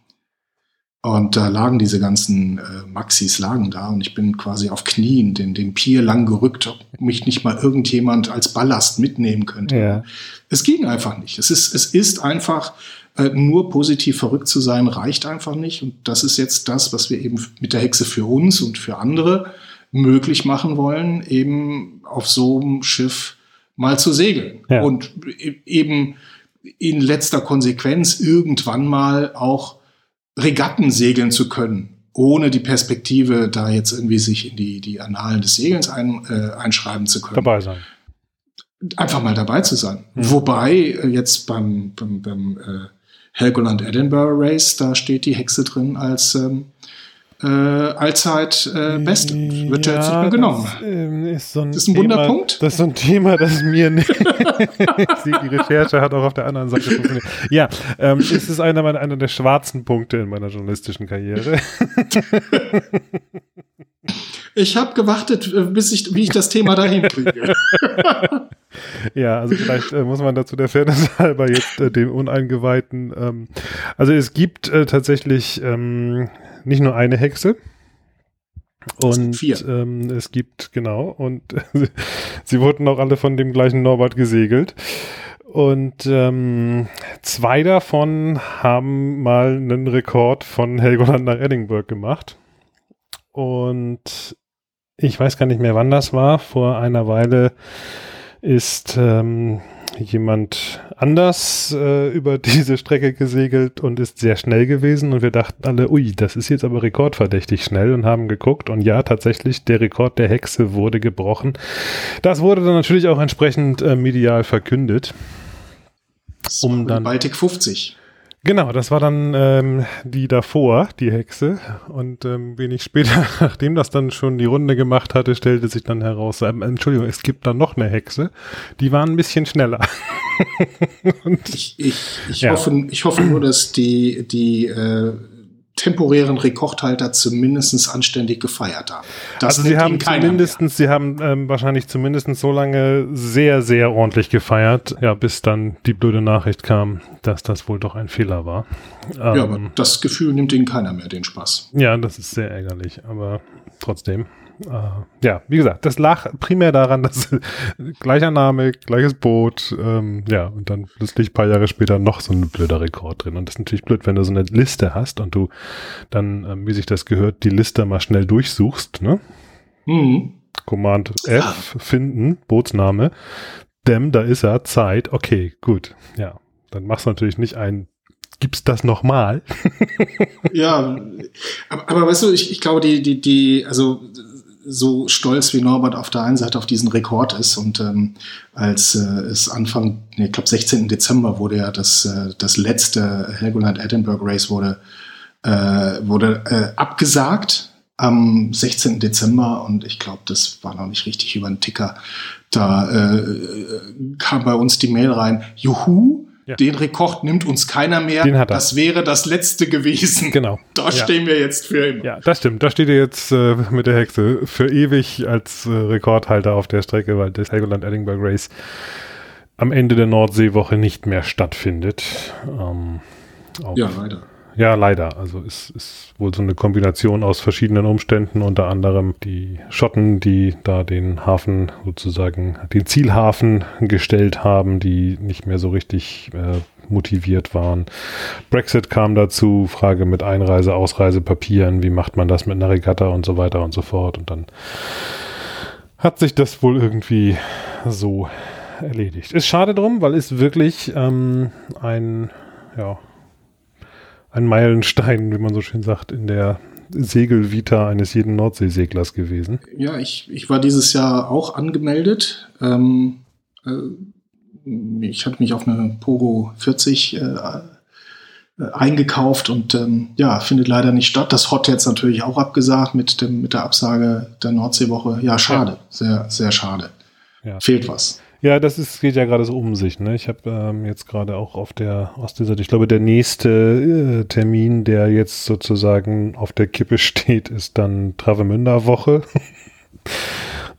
und da lagen diese ganzen äh, Maxis lagen da und ich bin quasi auf Knien den, den Pier lang gerückt, ob mich nicht mal irgendjemand als Ballast mitnehmen könnte. Ja. Es ging einfach nicht. Es ist, es ist einfach, äh, nur positiv verrückt zu sein, reicht einfach nicht. Und das ist jetzt das, was wir eben mit der Hexe für uns und für andere möglich machen wollen, eben auf so einem Schiff mal zu segeln. Ja. Und e-, eben in letzter Konsequenz irgendwann mal auch Regatten segeln zu können, ohne die Perspektive, da jetzt irgendwie sich in die, die Annalen des Segelns ein, äh, einschreiben zu können. Dabei sein. Einfach mal dabei zu sein. Mhm. Wobei äh, jetzt beim, beim, beim äh, Helgoland Edinburgh Race, da steht die Hexe drin als ähm, äh, allzeit äh, beste. Wird ja, jetzt nicht mehr genommen. Das, ähm, ist, so ein das ist ein Thema, Wunderpunkt. Das ist so ein Thema, das mir nicht. die Recherche hat auch auf der anderen Seite funktioniert. Ja, ähm, es ist einer, meiner, einer der schwarzen Punkte in meiner journalistischen Karriere. ich habe gewartet, äh, bis ich, wie ich das Thema dahin kriege. ja, also vielleicht äh, muss man dazu der Fairness halber jetzt äh, dem Uneingeweihten. Ähm, also es gibt äh, tatsächlich ähm, nicht nur eine Hexe. Und ähm, es gibt, genau, und sie wurden auch alle von dem gleichen Norbert gesegelt. Und ähm, zwei davon haben mal einen Rekord von Helgoland nach Edinburgh gemacht. Und ich weiß gar nicht mehr, wann das war. Vor einer Weile ist ähm, jemand anders äh, über diese Strecke gesegelt und ist sehr schnell gewesen und wir dachten alle, ui, das ist jetzt aber rekordverdächtig schnell und haben geguckt und ja, tatsächlich, der Rekord der Hexe wurde gebrochen. Das wurde dann natürlich auch entsprechend äh, medial verkündet. Um dann Baltic 50. Genau, das war dann ähm, die davor, die Hexe. Und ähm, wenig später, nachdem das dann schon die Runde gemacht hatte, stellte sich dann heraus, ähm, Entschuldigung, es gibt da noch eine Hexe. Die waren ein bisschen schneller. ich ich, ich, ja. hoffe, ich hoffe nur, dass die, die äh, temporären Rekordhalter zumindest anständig gefeiert haben. Das also sie haben zumindestens, sie haben ähm, wahrscheinlich zumindest so lange sehr, sehr ordentlich gefeiert, ja, bis dann die blöde Nachricht kam, dass das wohl doch ein Fehler war. ja, ähm, aber das Gefühl nimmt ihnen keiner mehr den Spaß. Ja, das ist sehr ärgerlich, aber trotzdem äh, ja, wie gesagt, das lag primär daran, dass gleicher Name, gleiches Boot, ähm, ja, und dann plötzlich ein paar Jahre später noch so ein blöder Rekord drin. Und das ist natürlich blöd, wenn du so eine Liste hast und du dann, ähm, wie sich das gehört, die Liste mal schnell durchsuchst, ne? Mhm. Command F finden, Bootsname. Dem, da ist er, Zeit, okay, gut. Ja, dann machst du natürlich nicht ein Gibt's das nochmal? ja, aber, aber weißt du, ich, ich glaube, die, die, die, also so stolz wie Norbert auf der einen Seite auf diesen Rekord ist und ähm, als äh, es Anfang, nee, ich glaube 16. Dezember wurde ja das, äh, das letzte Helgoland Edinburgh Race wurde, äh, wurde äh, abgesagt am 16. Dezember und ich glaube, das war noch nicht richtig über den Ticker. Da äh, kam bei uns die Mail rein, juhu, ja. Den Rekord nimmt uns keiner mehr. Den hat er. Das wäre das letzte gewesen. Genau. Da ja. stehen wir jetzt für immer. Ja, das stimmt. Da steht ihr jetzt äh, mit der Hexe für ewig als äh, Rekordhalter auf der Strecke, weil das Helgoland Edinburgh Race am Ende der Nordseewoche nicht mehr stattfindet. Ähm, ja, leider. Ja, leider. Also es ist wohl so eine Kombination aus verschiedenen Umständen, unter anderem die Schotten, die da den Hafen sozusagen, den Zielhafen gestellt haben, die nicht mehr so richtig äh, motiviert waren. Brexit kam dazu, Frage mit Einreise, Ausreisepapieren, wie macht man das mit einer Regatta und so weiter und so fort. Und dann hat sich das wohl irgendwie so erledigt. Ist schade drum, weil es wirklich ähm, ein, ja, ein Meilenstein, wie man so schön sagt, in der Segelvita eines jeden Nordseeseglers gewesen. Ja, ich, ich war dieses Jahr auch angemeldet. Ähm, äh, ich hatte mich auf eine Pogo 40 äh, äh, eingekauft und ähm, ja, findet leider nicht statt. Das Hot jetzt natürlich auch abgesagt mit, dem, mit der Absage der Nordseewoche. Ja, schade. Ja. Sehr, sehr schade. Ja. Fehlt was. Ja, das ist, geht ja gerade so um sich. Ne? Ich habe ähm, jetzt gerade auch auf der Ostseeseite, ich glaube, der nächste äh, Termin, der jetzt sozusagen auf der Kippe steht, ist dann Travemünder-Woche.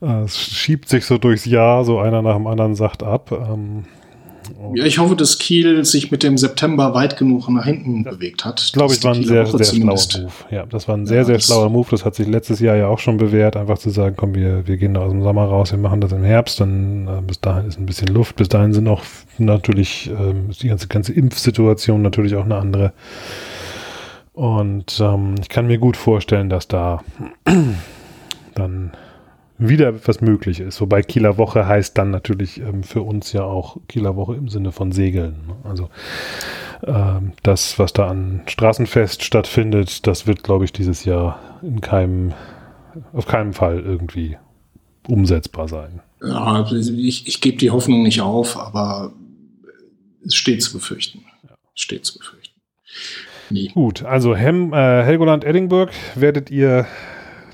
es schiebt sich so durchs Jahr, so einer nach dem anderen sagt ab. Ähm, ja, ich hoffe, dass Kiel sich mit dem September weit genug nach hinten bewegt hat. Glaube ich, war ein sehr, sehr schlauer Move. Ja, das war ein sehr, ja, sehr schlauer Move. Das hat sich letztes Jahr ja auch schon bewährt, einfach zu sagen, komm, wir, wir gehen da aus dem Sommer raus, wir machen das im Herbst, dann äh, bis dahin ist ein bisschen Luft. Bis dahin sind auch natürlich ähm, die ganze, ganze Impfsituation natürlich auch eine andere. Und ähm, ich kann mir gut vorstellen, dass da dann wieder was möglich ist. Wobei Kieler Woche heißt dann natürlich ähm, für uns ja auch Kieler Woche im Sinne von Segeln. Ne? Also ähm, das, was da an Straßenfest stattfindet, das wird, glaube ich, dieses Jahr in keinem, auf keinen Fall irgendwie umsetzbar sein. Ja, also ich, ich gebe die Hoffnung nicht auf, aber es steht zu befürchten. Ja. Steht zu befürchten. Nee. Gut, also Hem, äh, Helgoland Edinburgh werdet ihr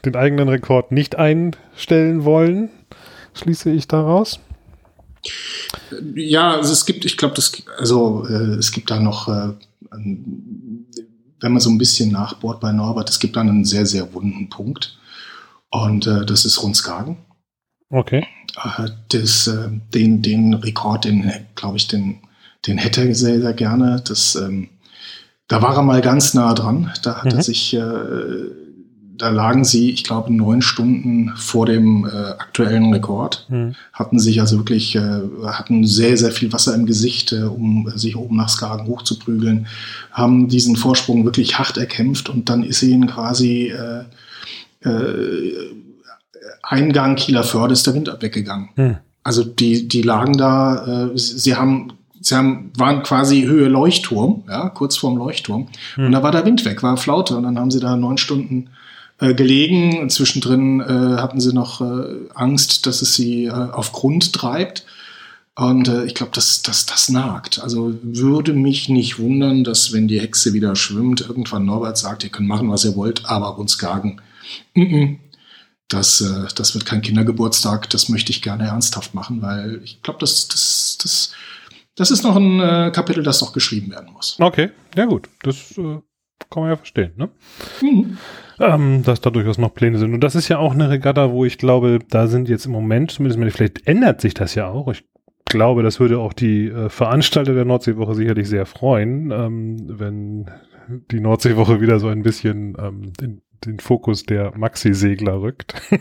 den eigenen Rekord nicht einstellen wollen, schließe ich daraus. Ja, also es gibt, ich glaube, das, also äh, es gibt da noch, äh, wenn man so ein bisschen nachbohrt bei Norbert, es gibt da einen sehr, sehr wunden Punkt. Und äh, das ist Rundskagen. Okay. Äh, das, äh, den, den Rekord, den, glaube ich, den, den hätte er sehr, sehr gerne. Das, ähm, da war er mal ganz nah dran. Da hat mhm. er sich äh, da lagen sie, ich glaube, neun Stunden vor dem äh, aktuellen Rekord. Mhm. Hatten sich also wirklich, äh, hatten sehr, sehr viel Wasser im Gesicht, äh, um sich oben nach Skagen hochzuprügeln, haben diesen Vorsprung wirklich hart erkämpft und dann ist ihnen quasi äh, äh, Eingang Kieler Förde ist der Wind weggegangen. Mhm. Also die, die lagen da, äh, sie haben sie haben, waren quasi Höhe Leuchtturm, ja, kurz vorm Leuchtturm. Mhm. Und da war der Wind weg, war Flaute. Und dann haben sie da neun Stunden äh, gelegen. Zwischendrin äh, hatten sie noch äh, Angst, dass es sie äh, auf Grund treibt. Und äh, ich glaube, das, das, das nagt. Also würde mich nicht wundern, dass wenn die Hexe wieder schwimmt, irgendwann Norbert sagt, ihr könnt machen, was ihr wollt, aber uns gagen. Mm -mm. Das, äh, das wird kein Kindergeburtstag, das möchte ich gerne ernsthaft machen, weil ich glaube, das, das, das, das ist noch ein äh, Kapitel, das noch geschrieben werden muss. Okay, ja gut, das äh, kann man ja verstehen, ne? Mhm ähm, dass da durchaus noch Pläne sind. Und das ist ja auch eine Regatta, wo ich glaube, da sind jetzt im Moment, zumindest vielleicht ändert sich das ja auch. Ich glaube, das würde auch die äh, Veranstalter der Nordseewoche sicherlich sehr freuen, ähm, wenn die Nordseewoche wieder so ein bisschen ähm, den, den Fokus der Maxi-Segler rückt.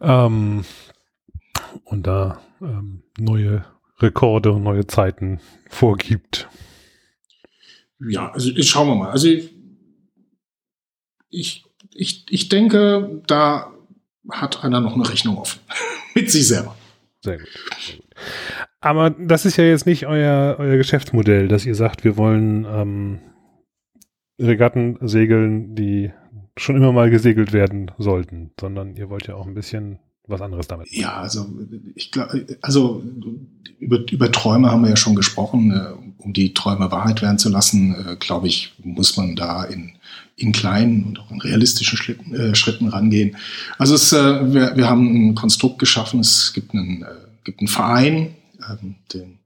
ähm, und da ähm, neue Rekorde und neue Zeiten vorgibt. Ja, also schauen wir mal. Also ich, ich, ich denke, da hat einer noch eine Rechnung offen. Mit sich selber. Sehr gut. Sehr gut. Aber das ist ja jetzt nicht euer, euer Geschäftsmodell, dass ihr sagt, wir wollen ähm, Regatten segeln, die schon immer mal gesegelt werden sollten, sondern ihr wollt ja auch ein bisschen was anderes damit. Ja, also ich glaube, also über, über Träume haben wir ja schon gesprochen. Äh, um die Träume Wahrheit werden zu lassen, äh, glaube ich, muss man da in, in kleinen und auch in realistischen Schritten, äh, Schritten rangehen. Also es, äh, wir, wir haben ein Konstrukt geschaffen. Es gibt einen, äh, gibt einen Verein, ähm, den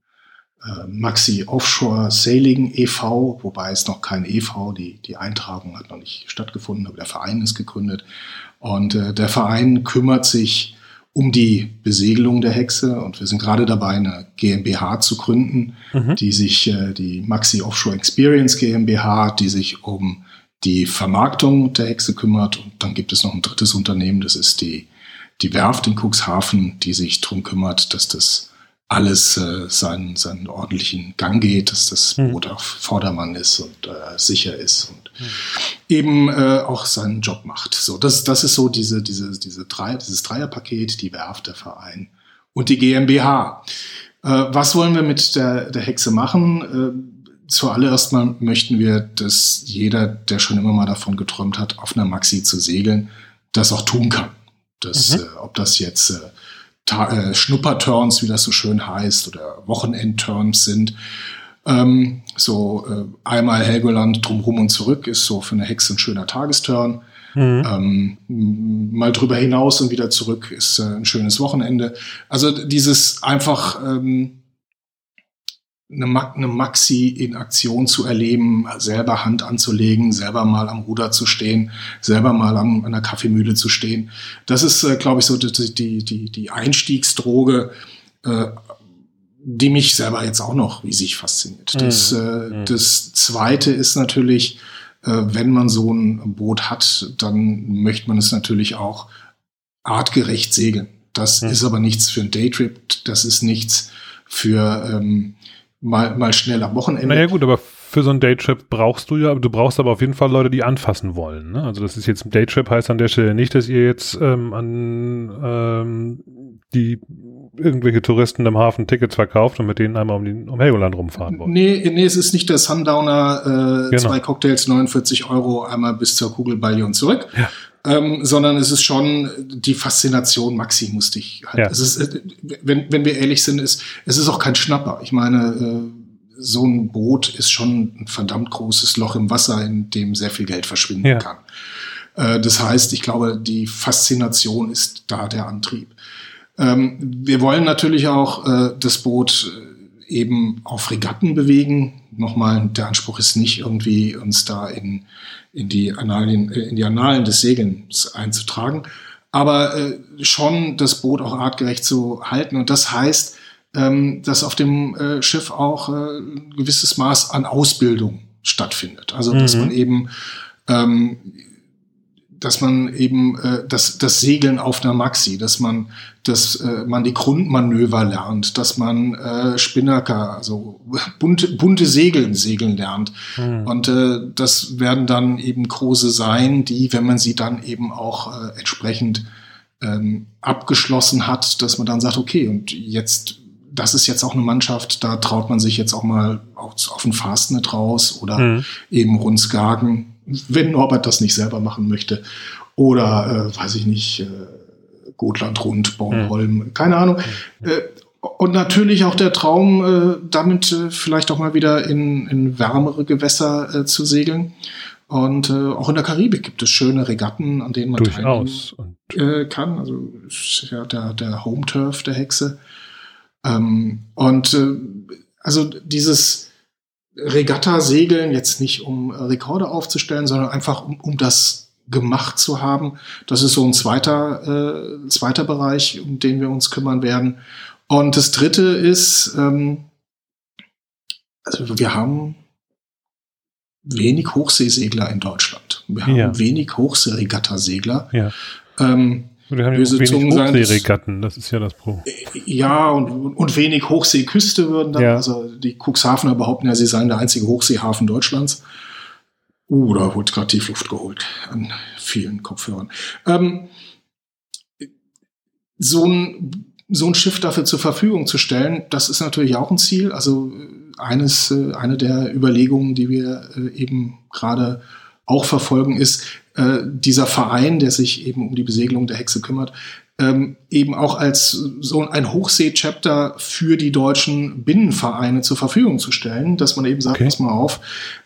äh, Maxi Offshore Sailing e.V., wobei es noch kein e.V., die, die Eintragung hat noch nicht stattgefunden, aber der Verein ist gegründet. Und äh, der Verein kümmert sich um die Besegelung der Hexe und wir sind gerade dabei, eine GmbH zu gründen, mhm. die sich, äh, die Maxi Offshore Experience GmbH, die sich um die Vermarktung der Hexe kümmert. Und dann gibt es noch ein drittes Unternehmen, das ist die, die Werft in Cuxhaven, die sich darum kümmert, dass das alles äh, seinen, seinen ordentlichen Gang geht, dass das hm. Boot auf Vordermann ist und äh, sicher ist und hm. eben äh, auch seinen Job macht. So, das, das ist so diese, diese, diese drei, dieses Dreierpaket, die Werft, der Verein und die GmbH. Äh, was wollen wir mit der, der Hexe machen? Zuallererst mal möchten wir, dass jeder, der schon immer mal davon geträumt hat, auf einer Maxi zu segeln, das auch tun kann. Das, mhm. äh, ob das jetzt äh, äh, Schnupperturns, wie das so schön heißt, oder Wochenendturns sind. Ähm, so äh, einmal Helgoland drumherum und zurück ist so für eine Hexe ein schöner Tagesturn. Mhm. Ähm, mal drüber hinaus und wieder zurück ist äh, ein schönes Wochenende. Also dieses einfach ähm, eine, eine Maxi in Aktion zu erleben, selber Hand anzulegen, selber mal am Ruder zu stehen, selber mal am, an der Kaffeemühle zu stehen. Das ist, äh, glaube ich, so die, die, die, die Einstiegsdroge, äh, die mich selber jetzt auch noch riesig fasziniert. Das, mhm. äh, mhm. das Zweite ist natürlich, äh, wenn man so ein Boot hat, dann möchte man es natürlich auch artgerecht segeln. Das mhm. ist aber nichts für ein Daytrip, das ist nichts für ähm, mal, mal schnell am Wochenende. Naja gut, aber für so einen Daytrip brauchst du ja, du brauchst aber auf jeden Fall Leute, die anfassen wollen. Ne? Also das ist jetzt ein Daytrip, heißt an der Stelle nicht, dass ihr jetzt ähm, an ähm, die irgendwelche Touristen im Hafen Tickets verkauft und mit denen einmal um, die, um Helgoland rumfahren wollt. Nee, nee, es ist nicht der Sundowner, äh, genau. zwei Cocktails, 49 Euro, einmal bis zur Kugelbalje und zurück. Ja. Ähm, sondern es ist schon die Faszination Maxi musste ich halt. Ja. Es ist, äh, wenn, wenn wir ehrlich sind, ist, es ist auch kein Schnapper. Ich meine, äh, so ein Boot ist schon ein verdammt großes Loch im Wasser, in dem sehr viel Geld verschwinden ja. kann. Äh, das heißt, ich glaube, die Faszination ist da der Antrieb. Ähm, wir wollen natürlich auch äh, das Boot eben auf Regatten bewegen. Nochmal, der Anspruch ist nicht irgendwie uns da in, in, die, Annalen, in die Annalen des Segelns einzutragen, aber äh, schon das Boot auch artgerecht zu halten. Und das heißt, ähm, dass auf dem äh, Schiff auch äh, ein gewisses Maß an Ausbildung stattfindet. Also dass mhm. man eben ähm, dass man eben äh, das, das Segeln auf einer Maxi, dass man, dass äh, man die Grundmanöver lernt, dass man äh, Spinnaker, also bunte, bunte Segeln segeln lernt. Mhm. Und äh, das werden dann eben große sein, die, wenn man sie dann eben auch äh, entsprechend ähm, abgeschlossen hat, dass man dann sagt, okay, und jetzt das ist jetzt auch eine Mannschaft, da traut man sich jetzt auch mal auf, auf ein Fastnet raus oder mhm. eben Rundsgagen wenn Norbert das nicht selber machen möchte. Oder, äh, weiß ich nicht, äh, Gotland rund, Bornholm, mhm. keine Ahnung. Mhm. Äh, und natürlich auch der Traum, äh, damit äh, vielleicht auch mal wieder in, in wärmere Gewässer äh, zu segeln. Und äh, auch in der Karibik gibt es schöne Regatten, an denen man Durchaus. teilnehmen äh, kann. Also ist ja der, der Home Turf der Hexe. Ähm, und äh, also dieses Regatta-Segeln, jetzt nicht um Rekorde aufzustellen, sondern einfach um, um das gemacht zu haben. Das ist so ein zweiter, äh, zweiter Bereich, um den wir uns kümmern werden. Und das dritte ist, ähm, also wir haben wenig Hochseesegler in Deutschland. Wir haben ja. wenig Hochseeregatta-Segler. Ja. Ähm, wir haben böse wenig Hochseeregatten, das ist ja das Pro. Ja, und, und wenig Hochseeküste würden dann, ja. also die Cuxhavener behaupten ja, sie seien der einzige Hochseehafen Deutschlands. Uh, da wurde gerade tief Luft geholt an vielen Kopfhörern. Ähm, so ein, so ein Schiff dafür zur Verfügung zu stellen, das ist natürlich auch ein Ziel. Also eines, äh, eine der Überlegungen, die wir äh, eben gerade auch verfolgen, ist, äh, dieser Verein, der sich eben um die Besegelung der Hexe kümmert, ähm, eben auch als so ein Hochsee-Chapter für die deutschen Binnenvereine zur Verfügung zu stellen, dass man eben sagt, okay. pass mal auf,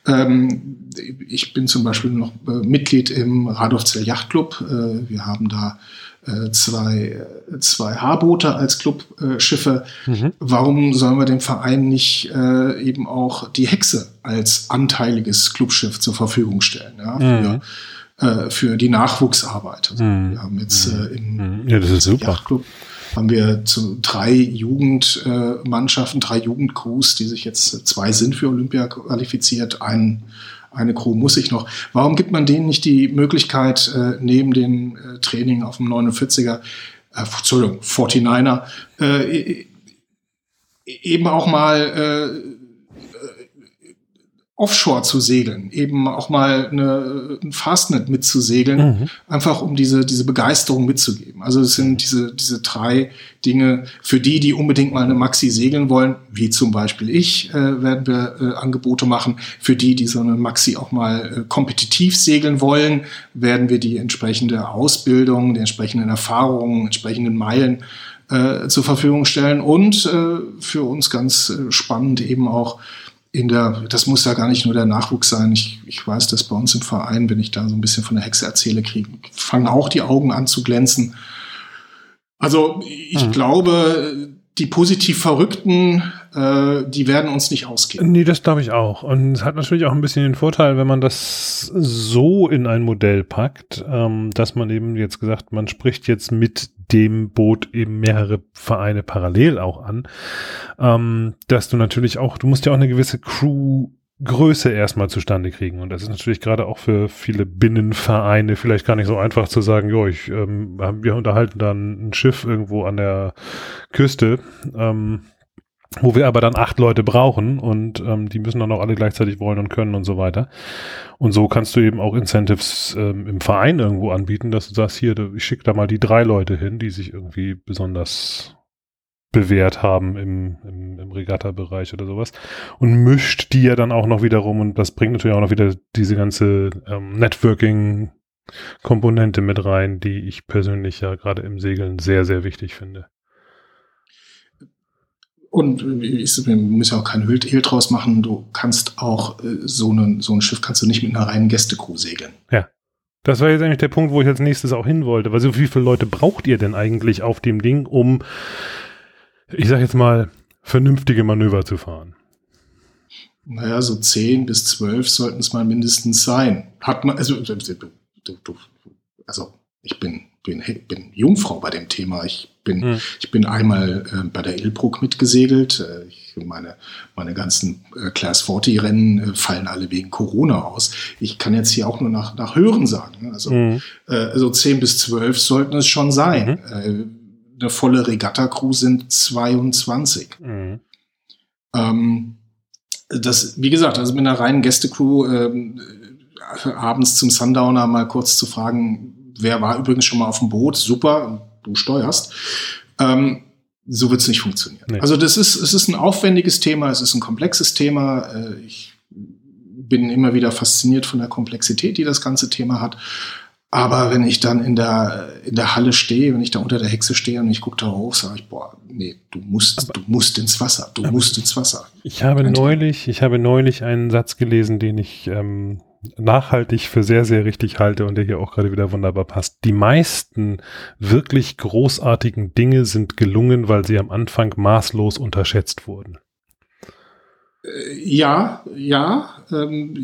ähm, ich bin zum Beispiel noch äh, Mitglied im Radolfzell Yachtclub, äh, wir haben da äh, zwei, zwei Haarboote als Clubschiffe. Mhm. Warum sollen wir dem Verein nicht äh, eben auch die Hexe als anteiliges Clubschiff zur Verfügung stellen? Ja, für, mhm äh, für die Nachwuchsarbeit. Also mhm. Wir haben jetzt äh, im mhm. ja, das ist super. Yachtclub haben wir zu drei Jugendmannschaften, drei Jugendcrews, die sich jetzt zwei sind für Olympia qualifiziert, ein, eine Crew muss ich noch. Warum gibt man denen nicht die Möglichkeit, äh, neben dem äh, Training auf dem 49er, äh, Entschuldigung, 49er, äh, e, e, eben auch mal äh, offshore zu segeln, eben auch mal eine, ein Fastnet mitzusegeln, mhm. einfach um diese, diese Begeisterung mitzugeben. Also es sind diese, diese drei Dinge, für die, die unbedingt mal eine Maxi segeln wollen, wie zum Beispiel ich, äh, werden wir äh, Angebote machen. Für die, die so eine Maxi auch mal äh, kompetitiv segeln wollen, werden wir die entsprechende Ausbildung, die entsprechenden Erfahrungen, entsprechenden Meilen äh, zur Verfügung stellen und äh, für uns ganz äh, spannend eben auch in der, das muss ja gar nicht nur der Nachwuchs sein. Ich, ich weiß, dass bei uns im Verein, wenn ich da so ein bisschen von der Hexe erzähle, kriegen, fangen auch die Augen an zu glänzen. Also ich mhm. glaube, die positiv Verrückten, die werden uns nicht ausgehen. Nee, das glaube ich auch. Und es hat natürlich auch ein bisschen den Vorteil, wenn man das so in ein Modell packt, ähm, dass man eben jetzt gesagt, man spricht jetzt mit dem Boot eben mehrere Vereine parallel auch an, ähm, dass du natürlich auch, du musst ja auch eine gewisse Crew Größe erstmal zustande kriegen. Und das ist natürlich gerade auch für viele Binnenvereine vielleicht gar nicht so einfach zu sagen, jo, ich, ähm, wir unterhalten dann ein Schiff irgendwo an der Küste, ähm, wo wir aber dann acht Leute brauchen und ähm, die müssen dann auch alle gleichzeitig wollen und können und so weiter. Und so kannst du eben auch Incentives ähm, im Verein irgendwo anbieten, dass du sagst, hier, ich schicke da mal die drei Leute hin, die sich irgendwie besonders bewährt haben im, im, im Regatta-Bereich oder sowas und mischt die ja dann auch noch wiederum und das bringt natürlich auch noch wieder diese ganze ähm, Networking-Komponente mit rein, die ich persönlich ja gerade im Segeln sehr, sehr wichtig finde. Und ich, wir müssen ja auch kein Hehl draus machen. Du kannst auch äh, so, einen, so ein Schiff kannst du nicht mit einer reinen Gästecrew segeln. Ja. Das war jetzt eigentlich der Punkt, wo ich als nächstes auch hin wollte. Weil so wie viele Leute braucht ihr denn eigentlich auf dem Ding, um ich sag jetzt mal, vernünftige Manöver zu fahren? Naja, so zehn bis zwölf sollten es mal mindestens sein. Hat man, also, also ich bin, bin, bin Jungfrau bei dem Thema. Ich bin, hm. ich bin einmal äh, bei der Ilbruck mitgesegelt. Äh, ich, meine, meine ganzen äh, Class 40 Rennen äh, fallen alle wegen Corona aus. Ich kann jetzt hier auch nur nach, nach Hören sagen. Ne? Also, hm. äh, also 10 bis zwölf sollten es schon sein. Mhm eine volle Regatta-Crew sind 22. Mhm. Ähm, das, wie gesagt, also mit einer reinen Gästecrew ähm, abends zum Sundowner mal kurz zu fragen, wer war übrigens schon mal auf dem Boot, super, du steuerst. Ähm, so wird es nicht funktionieren. Nee. Also das ist, es ist ein aufwendiges Thema, es ist ein komplexes Thema. Äh, ich bin immer wieder fasziniert von der Komplexität, die das ganze Thema hat. Aber wenn ich dann in der, in der Halle stehe, wenn ich da unter der Hexe stehe und ich gucke da hoch, sage ich, boah, nee, du musst, aber, du musst ins Wasser, du musst ins Wasser. Ich habe neulich, ich habe neulich einen Satz gelesen, den ich ähm, nachhaltig für sehr, sehr richtig halte und der hier auch gerade wieder wunderbar passt. Die meisten wirklich großartigen Dinge sind gelungen, weil sie am Anfang maßlos unterschätzt wurden. Äh, ja, ja. Ähm,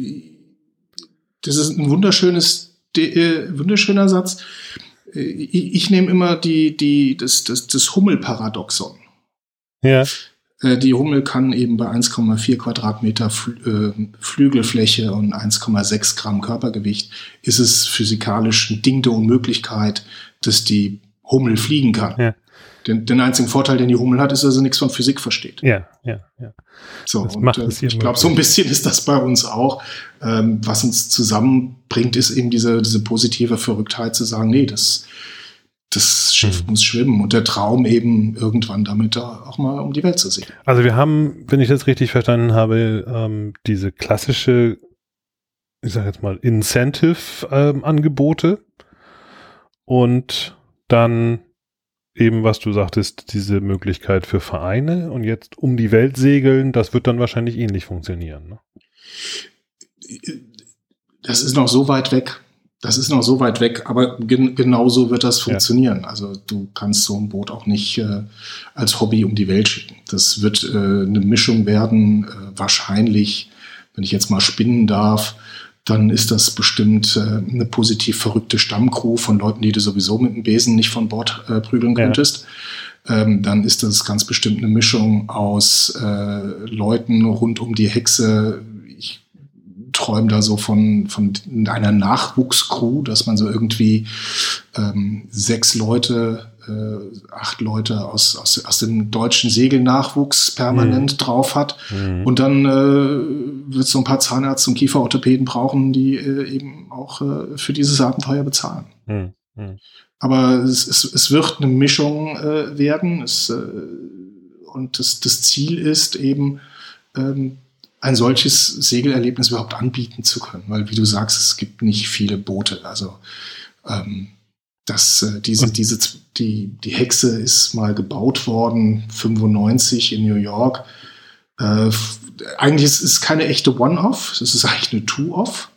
das ist ein wunderschönes de, äh, wunderschöner Satz. Äh, ich, ich nehme immer die, die, das, das, das Hummel-Paradoxon. Ja. Äh, die Hummel kann eben bei 1,4 Quadratmeter Fl äh, Flügelfläche und 1,6 Gramm Körpergewicht ist es physikalisch ein Ding der Unmöglichkeit, dass die Hummel fliegen kann. Ja. Den, den einzigen Vorteil, den die Hummel hat, ist, dass er nichts von Physik versteht. Ja, ja, ja. So, das und äh, ich glaube, so ein bisschen ist das bei uns auch. Ähm, was uns zusammenbringt, ist eben diese, diese positive Verrücktheit zu sagen, nee, das, das Schiff mhm. muss schwimmen und der Traum eben irgendwann damit auch mal um die Welt zu sehen. Also wir haben, wenn ich das richtig verstanden habe, ähm, diese klassische, ich sage jetzt mal, Incentive-Angebote ähm, und dann eben, was du sagtest, diese Möglichkeit für Vereine und jetzt um die Welt segeln, das wird dann wahrscheinlich ähnlich funktionieren. Ne? Das ist noch so weit weg. Das ist noch so weit weg, aber gen genauso wird das funktionieren. Ja. Also du kannst so ein Boot auch nicht äh, als Hobby um die Welt schicken. Das wird äh, eine Mischung werden, äh, wahrscheinlich, wenn ich jetzt mal spinnen darf, dann ist das bestimmt äh, eine positiv verrückte Stammcrew von Leuten, die du sowieso mit dem Besen nicht von Bord äh, prügeln könntest. Ja. Ähm, dann ist das ganz bestimmt eine Mischung aus äh, Leuten rund um die Hexe, träume da so von, von einer Nachwuchscrew, dass man so irgendwie ähm, sechs Leute, äh, acht Leute aus, aus, aus dem deutschen Segelnachwuchs permanent mhm. drauf hat. Mhm. Und dann äh, wird so ein paar Zahnärzte und Kieferorthopäden brauchen, die äh, eben auch äh, für dieses Abenteuer bezahlen. Mhm. mhm. Aber es, es, es wird eine Mischung äh, werden. Es, äh, und das, das Ziel ist eben, ähm, ein solches Segelerlebnis überhaupt anbieten zu können. Weil, wie du sagst, es gibt nicht viele Boote. Also ähm, das, äh, diese, diese, die, die Hexe ist mal gebaut worden, 95 in New York. Äh, eigentlich ist es keine echte One-Off, es ist eigentlich eine Two-Off.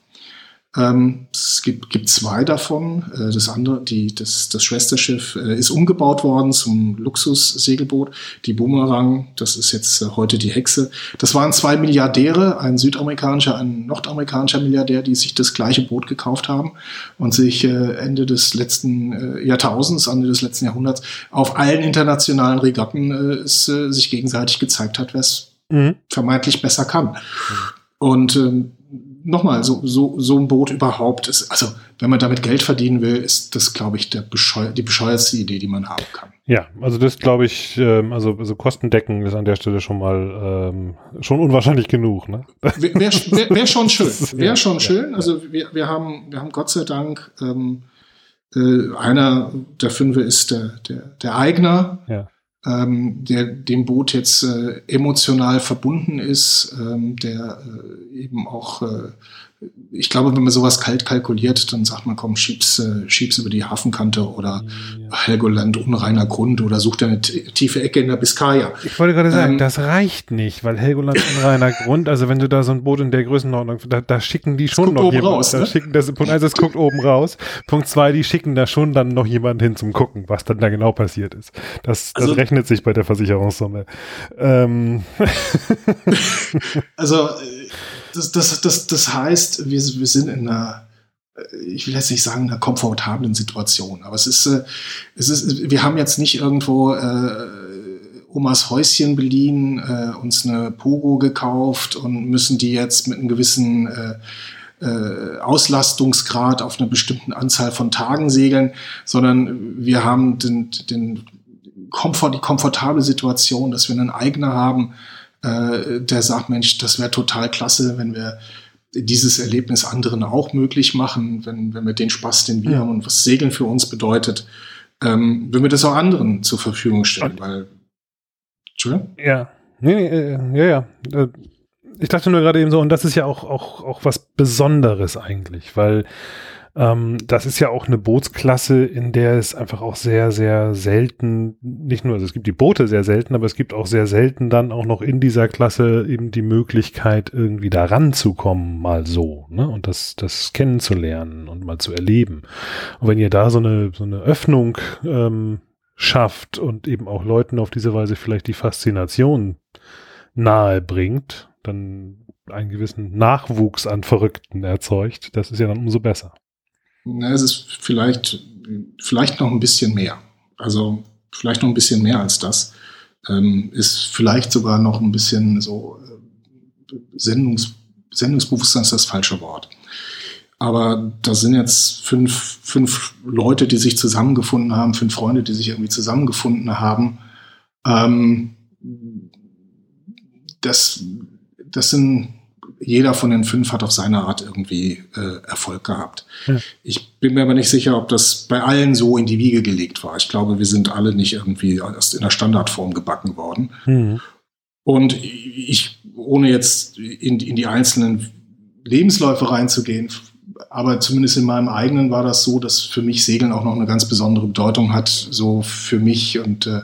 Ähm, es gibt, gibt zwei davon. Äh, das andere, die, das, das Schwesterschiff äh, ist umgebaut worden zum Luxussegelboot. Die Boomerang, das ist jetzt äh, heute die Hexe. Das waren zwei Milliardäre, ein südamerikanischer, ein nordamerikanischer Milliardär, die sich das gleiche Boot gekauft haben und sich äh, Ende des letzten äh, Jahrtausends, Ende des letzten Jahrhunderts auf allen internationalen Regatten äh, es, sich gegenseitig gezeigt hat, wer es mhm. vermeintlich besser kann. Mhm. Und ähm, nochmal, so, so, so ein Boot überhaupt ist, also wenn man damit Geld verdienen will, ist das, glaube ich, der bescheu die bescheuerste Idee, die man haben kann. Ja, also das glaube ich, ähm, also, also Kostendecken ist an der Stelle schon mal ähm, schon unwahrscheinlich genug. Ne? Wäre wär, wär schon schön. Wäre schon schön. Also wir, wir, haben, wir haben Gott sei Dank, ähm, äh, einer der fünf ist der, der, der Eigner. Ja ähm, der dem Boot jetzt äh, emotional verbunden ist, ähm, der äh, eben auch äh, ich glaube, wenn man sowas kalt kalkuliert, dann sagt man, komm, schieb's, äh, schieb's über die Hafenkante oder ja. Helgoland, unreiner Grund oder sucht eine tiefe Ecke in der Biskaya. Ich wollte gerade sagen, ähm, das reicht nicht, weil Helgoland, unreiner Grund, also wenn du da so ein Boot in der Größenordnung, da, da schicken die schon noch jemanden. Raus, ne? schicken das, Punkt eins, es guckt oben raus. Punkt zwei, die schicken da schon dann noch jemanden hin zum Gucken, was dann da genau passiert ist. Das, das also, rechnet sich bei der Versicherungssumme. Ähm. also, das, das, das, das heißt, wir, wir sind in einer, ich will jetzt nicht sagen, einer komfortablen Situation, aber es ist, äh, es ist, wir haben jetzt nicht irgendwo äh, Omas Häuschen beliehen, äh, uns eine Pogo gekauft und müssen die jetzt mit einem gewissen äh, äh, Auslastungsgrad auf einer bestimmten Anzahl von Tagen segeln, sondern wir haben den, den Komfort, die komfortable Situation, dass wir einen Eigner haben, äh, der sagt, Mensch, das wäre total klasse, wenn wir dieses Erlebnis anderen auch möglich machen, wenn, wenn wir den Spaß, den wir ja. haben und was Segeln für uns bedeutet, ähm, wenn wir das auch anderen zur Verfügung stellen, weil, Entschuldigung? Ja, nee, nee, äh, ja, ja. Äh, ich dachte nur gerade eben so, und das ist ja auch, auch, auch was Besonderes eigentlich, weil ähm, das ist ja auch eine Bootsklasse, in der es einfach auch sehr, sehr selten, nicht nur, also es gibt die Boote sehr selten, aber es gibt auch sehr selten dann auch noch in dieser Klasse eben die Möglichkeit, irgendwie da ranzukommen, mal so, ne? Und das, das kennenzulernen und mal zu erleben. Und wenn ihr da so eine, so eine Öffnung ähm, schafft und eben auch Leuten auf diese Weise vielleicht die Faszination nahe bringt, dann einen gewissen Nachwuchs an Verrückten erzeugt, das ist ja dann umso besser. Na, es ist vielleicht, vielleicht noch ein bisschen mehr. Also vielleicht noch ein bisschen mehr als das. Ähm, ist vielleicht sogar noch ein bisschen so äh, Sendungs, Sendungsbewusstsein ist das falsche Wort. Aber da sind jetzt fünf, fünf Leute, die sich zusammengefunden haben, fünf Freunde, die sich irgendwie zusammengefunden haben. Ähm, das, das sind jeder von den fünf hat auf seine Art irgendwie äh, Erfolg gehabt. Ja. Ich bin mir aber nicht sicher, ob das bei allen so in die Wiege gelegt war. Ich glaube, wir sind alle nicht irgendwie erst in der Standardform gebacken worden. Mhm. Und ich, ohne jetzt in, in die einzelnen Lebensläufe reinzugehen, aber zumindest in meinem eigenen war das so, dass für mich Segeln auch noch eine ganz besondere Bedeutung hat, so für mich und äh,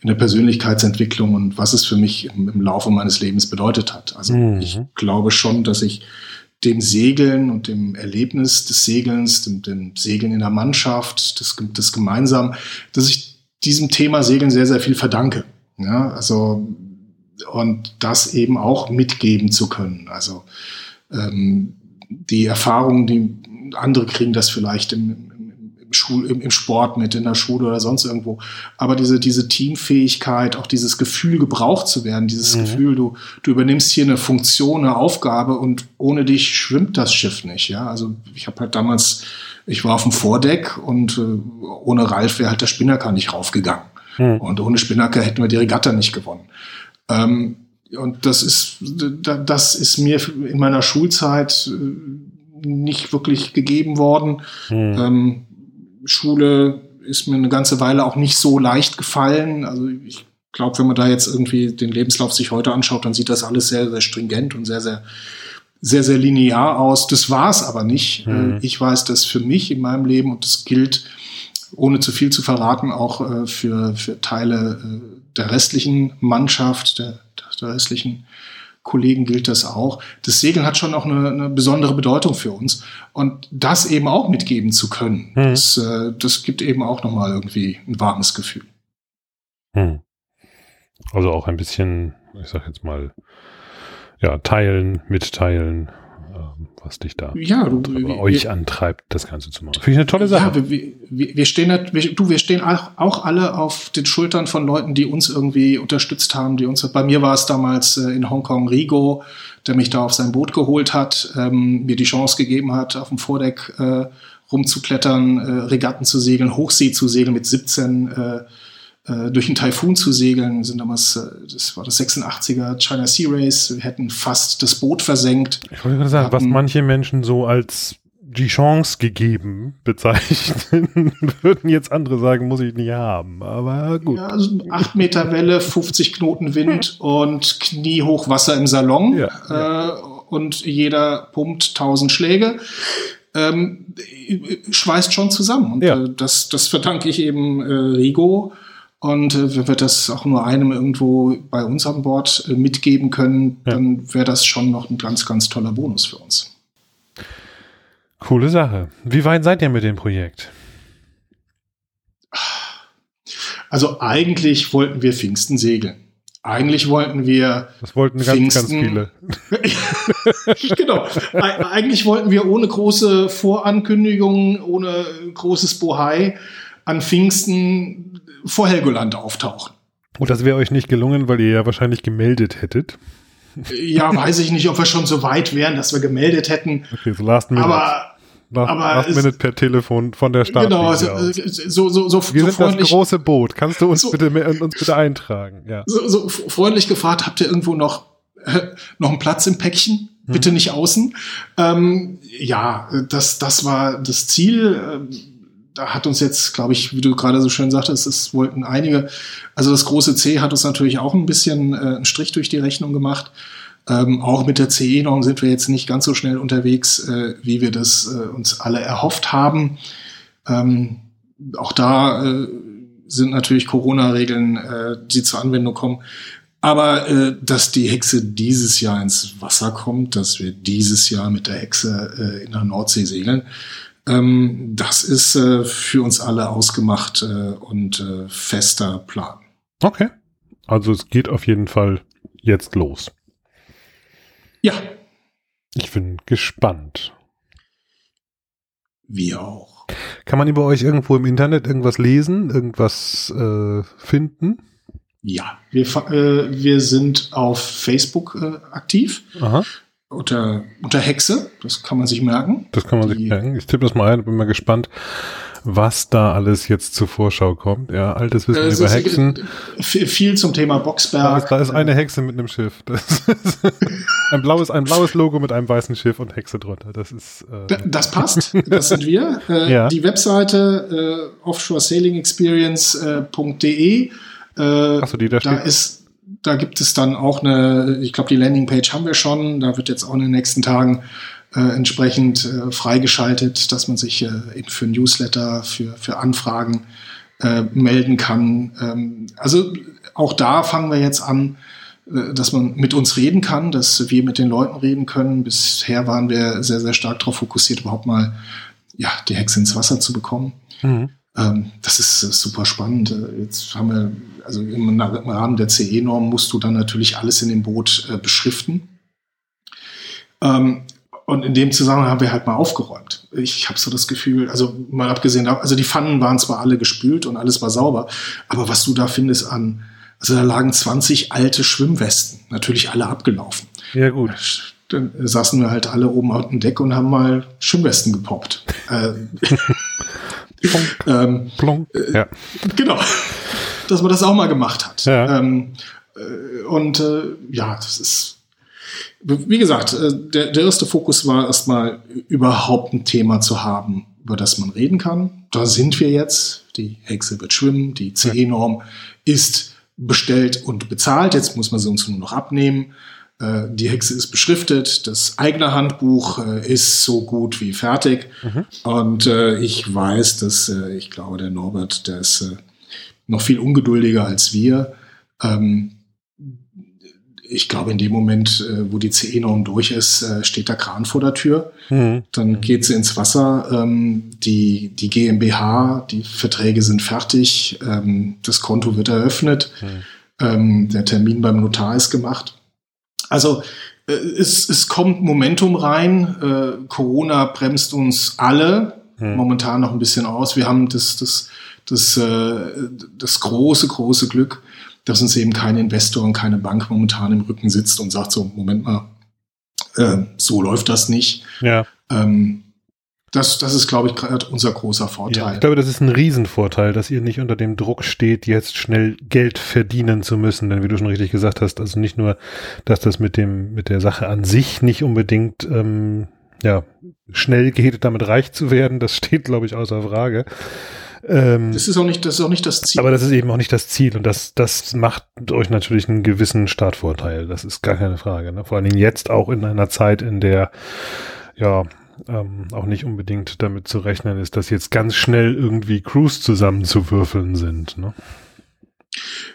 in der Persönlichkeitsentwicklung und was es für mich im, im Laufe meines Lebens bedeutet hat. Also mhm. ich glaube schon, dass ich dem Segeln und dem Erlebnis des Segelns, dem, dem Segeln in der Mannschaft, das, das gemeinsam, dass ich diesem Thema Segeln sehr, sehr viel verdanke. Ja, also und das eben auch mitgeben zu können. Also ähm, die Erfahrungen, die andere kriegen das vielleicht im, im, Schul, im, im, Sport mit, in der Schule oder sonst irgendwo. Aber diese, diese Teamfähigkeit, auch dieses Gefühl, gebraucht zu werden, dieses mhm. Gefühl, du, du übernimmst hier eine Funktion, eine Aufgabe und ohne dich schwimmt das Schiff nicht. Ja, also ich habe halt damals, ich war auf dem Vordeck und äh, ohne Ralf wäre halt der Spinnaker nicht raufgegangen. Mhm. Und ohne Spinnaker hätten wir die Regatta nicht gewonnen. Ähm, und das ist, das ist mir in meiner Schulzeit äh, nicht wirklich gegeben worden. Hm. Ähm, Schule ist mir eine ganze Weile auch nicht so leicht gefallen. Also ich glaube, wenn man da jetzt irgendwie den Lebenslauf sich heute anschaut, dann sieht das alles sehr, sehr stringent und sehr, sehr, sehr, sehr linear aus. Das war es aber nicht. Hm. Äh, ich weiß, dass für mich in meinem Leben, und das gilt, ohne zu viel zu verraten, auch äh, für, für Teile äh, der restlichen Mannschaft, der, der restlichen Kollegen gilt das auch. Das Segeln hat schon auch eine, eine besondere Bedeutung für uns. Und das eben auch mitgeben zu können, hm. das, äh, das gibt eben auch nochmal irgendwie ein warmes Gefühl. Hm. Also auch ein bisschen, ich sag jetzt mal, ja, teilen, mitteilen, was dich da ja, du, oder euch wir, antreibt, das Ganze zu machen. Finde ich eine tolle Sache. Ja, wir, wir, wir stehen, wir, du, wir stehen auch alle auf den Schultern von Leuten, die uns irgendwie unterstützt haben, die uns, bei mir war es damals äh, in Hongkong Rigo, der mich da auf sein Boot geholt hat, ähm, mir die Chance gegeben hat, auf dem Vordeck äh, rumzuklettern, äh, Regatten zu segeln, Hochsee zu segeln mit 17 äh, äh, durch einen Taifun zu segeln. sind damals, äh, das war das 86er China Sea Race. Wir hätten fast das Boot versenkt. Ich wollte gerade sagen, was manche Menschen so als die Chance gegeben bezeichnen, würden jetzt andere sagen, muss ich nicht haben. Aber gut. Ja, also 8 Meter Welle, 50 Knoten Wind und kniehoch Wasser im Salon. Ja, ja. Äh, und jeder pumpt 1000 Schläge. Ähm, schweißt schon zusammen. Und ja. äh, das, das verdanke ich eben äh, Rigo und äh, wenn wir das auch nur einem irgendwo bei uns an Bord äh, mitgeben können, ja. dann wäre das schon noch ein ganz, ganz toller Bonus für uns. Coole Sache. Wie weit seid ihr mit dem Projekt? Also eigentlich wollten wir Pfingsten segeln. Eigentlich wollten wir. Das wollten ganz, Pfingsten, ganz viele. genau. Eigentlich wollten wir ohne große Vorankündigungen, ohne großes Bohai an Pfingsten vor Helgoland auftauchen. Und das wäre euch nicht gelungen, weil ihr ja wahrscheinlich gemeldet hättet. Ja, weiß ich nicht, ob wir schon so weit wären, dass wir gemeldet hätten. Okay, so last minute. Aber, last, aber last minute per Telefon von der Stadt. Genau, so, so, so, so, Wir so sind das große Boot. Kannst du uns so, bitte uns bitte eintragen? Ja. So, so freundlich gefragt, habt ihr irgendwo noch äh, noch einen Platz im Päckchen? Hm. Bitte nicht außen. Ähm, ja, das, das war das Ziel. Ähm, da hat uns jetzt, glaube ich, wie du gerade so schön sagtest, es wollten einige, also das große C hat uns natürlich auch ein bisschen äh, einen Strich durch die Rechnung gemacht. Ähm, auch mit der CE-Norm sind wir jetzt nicht ganz so schnell unterwegs, äh, wie wir das äh, uns alle erhofft haben. Ähm, auch da äh, sind natürlich Corona-Regeln, äh, die zur Anwendung kommen. Aber äh, dass die Hexe dieses Jahr ins Wasser kommt, dass wir dieses Jahr mit der Hexe äh, in der Nordsee segeln, ähm, das ist äh, für uns alle ausgemacht äh, und äh, fester Plan. Okay. Also es geht auf jeden Fall jetzt los. Ja. Ich bin gespannt. Wir auch. Kann man über euch irgendwo im Internet irgendwas lesen, irgendwas äh, finden? Ja, wir, äh, wir sind auf Facebook äh, aktiv. Aha. Unter, unter Hexe, das kann man sich merken. Das kann man die, sich merken. Ich tippe das mal ein, bin mal gespannt, was da alles jetzt zur Vorschau kommt. Ja, altes Wissen äh, über Hexen. Viel zum Thema Boxberg. Da ist, eine Hexe mit einem Schiff. ein, blaues, ein blaues Logo mit einem weißen Schiff und Hexe drunter. Das ist. Äh das passt. Das sind wir. Äh, ja. Die Webseite äh, offshoresailingexperience.de. Äh, Achso, die da, da steht. ist da gibt es dann auch eine, ich glaube, die Landingpage haben wir schon. Da wird jetzt auch in den nächsten Tagen äh, entsprechend äh, freigeschaltet, dass man sich äh, eben für Newsletter, für, für Anfragen äh, melden kann. Ähm, also auch da fangen wir jetzt an, äh, dass man mit uns reden kann, dass wir mit den Leuten reden können. Bisher waren wir sehr, sehr stark darauf fokussiert, überhaupt mal ja, die Hexe ins Wasser zu bekommen. Mhm. Ähm, das ist super spannend. Äh, jetzt haben wir, also im Rahmen der CE-Norm musst du dann natürlich alles in dem Boot äh, beschriften. Ähm, und in dem Zusammenhang haben wir halt mal aufgeräumt. Ich habe so das Gefühl, also mal abgesehen, also die Pfannen waren zwar alle gespült und alles war sauber, aber was du da findest an, also da lagen 20 alte Schwimmwesten, natürlich alle abgelaufen. Ja gut. Dann saßen wir halt alle oben auf dem Deck und haben mal Schwimmwesten gepoppt. Plonk. ähm, Plonk. Äh, ja. Genau. Dass man das auch mal gemacht hat. Ja. Ähm, äh, und äh, ja, das ist wie gesagt, äh, der, der erste Fokus war erstmal überhaupt ein Thema zu haben, über das man reden kann. Da sind wir jetzt. Die Hexe wird schwimmen, die CE-Norm ist bestellt und bezahlt. Jetzt muss man sie uns nur noch abnehmen. Äh, die Hexe ist beschriftet, das eigene Handbuch äh, ist so gut wie fertig. Mhm. Und äh, ich weiß, dass ich glaube, der Norbert, der ist noch viel ungeduldiger als wir. Ähm, ich glaube, in dem Moment, wo die CE-Norm durch ist, steht der Kran vor der Tür. Mhm. Dann geht sie ins Wasser. Ähm, die, die GmbH, die Verträge sind fertig. Ähm, das Konto wird eröffnet. Mhm. Der Termin beim Notar ist gemacht. Also äh, es, es kommt Momentum rein. Äh, Corona bremst uns alle hm. momentan noch ein bisschen aus. Wir haben das, das, das, äh, das große, große Glück, dass uns eben kein Investor und keine Bank momentan im Rücken sitzt und sagt so, Moment mal, äh, so läuft das nicht. Ja. Ähm, das, das ist, glaube ich, gerade unser großer Vorteil. Ja, ich glaube, das ist ein Riesenvorteil, dass ihr nicht unter dem Druck steht, jetzt schnell Geld verdienen zu müssen. Denn wie du schon richtig gesagt hast, also nicht nur, dass das mit dem, mit der Sache an sich nicht unbedingt ähm, ja, schnell geht, damit reich zu werden, das steht, glaube ich, außer Frage. Ähm, das ist auch nicht, das ist auch nicht das Ziel. Aber das ist eben auch nicht das Ziel und das, das macht euch natürlich einen gewissen Startvorteil. Das ist gar keine Frage. Ne? Vor allen Dingen jetzt auch in einer Zeit, in der ja ähm, auch nicht unbedingt damit zu rechnen ist, dass jetzt ganz schnell irgendwie Crews zusammenzuwürfeln sind. Ne?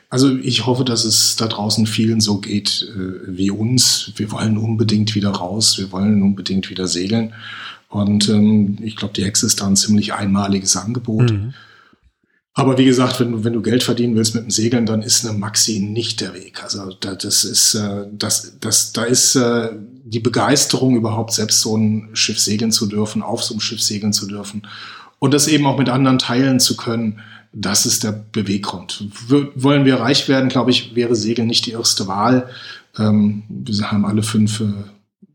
Also ich hoffe, dass es da draußen vielen so geht äh, wie uns. Wir wollen unbedingt wieder raus, wir wollen unbedingt wieder segeln. Und ähm, ich glaube, die Hexe ist da ein ziemlich einmaliges Angebot. Mhm. Aber wie gesagt, wenn du, wenn du Geld verdienen willst mit dem Segeln, dann ist eine Maxi nicht der Weg. Also das ist, äh, das, das, da ist äh, die Begeisterung überhaupt selbst so ein Schiff segeln zu dürfen, auf so einem Schiff segeln zu dürfen und das eben auch mit anderen teilen zu können. Das ist der Beweggrund. W wollen wir reich werden, glaube ich, wäre Segeln nicht die erste Wahl. Ähm, wir haben alle fünf äh,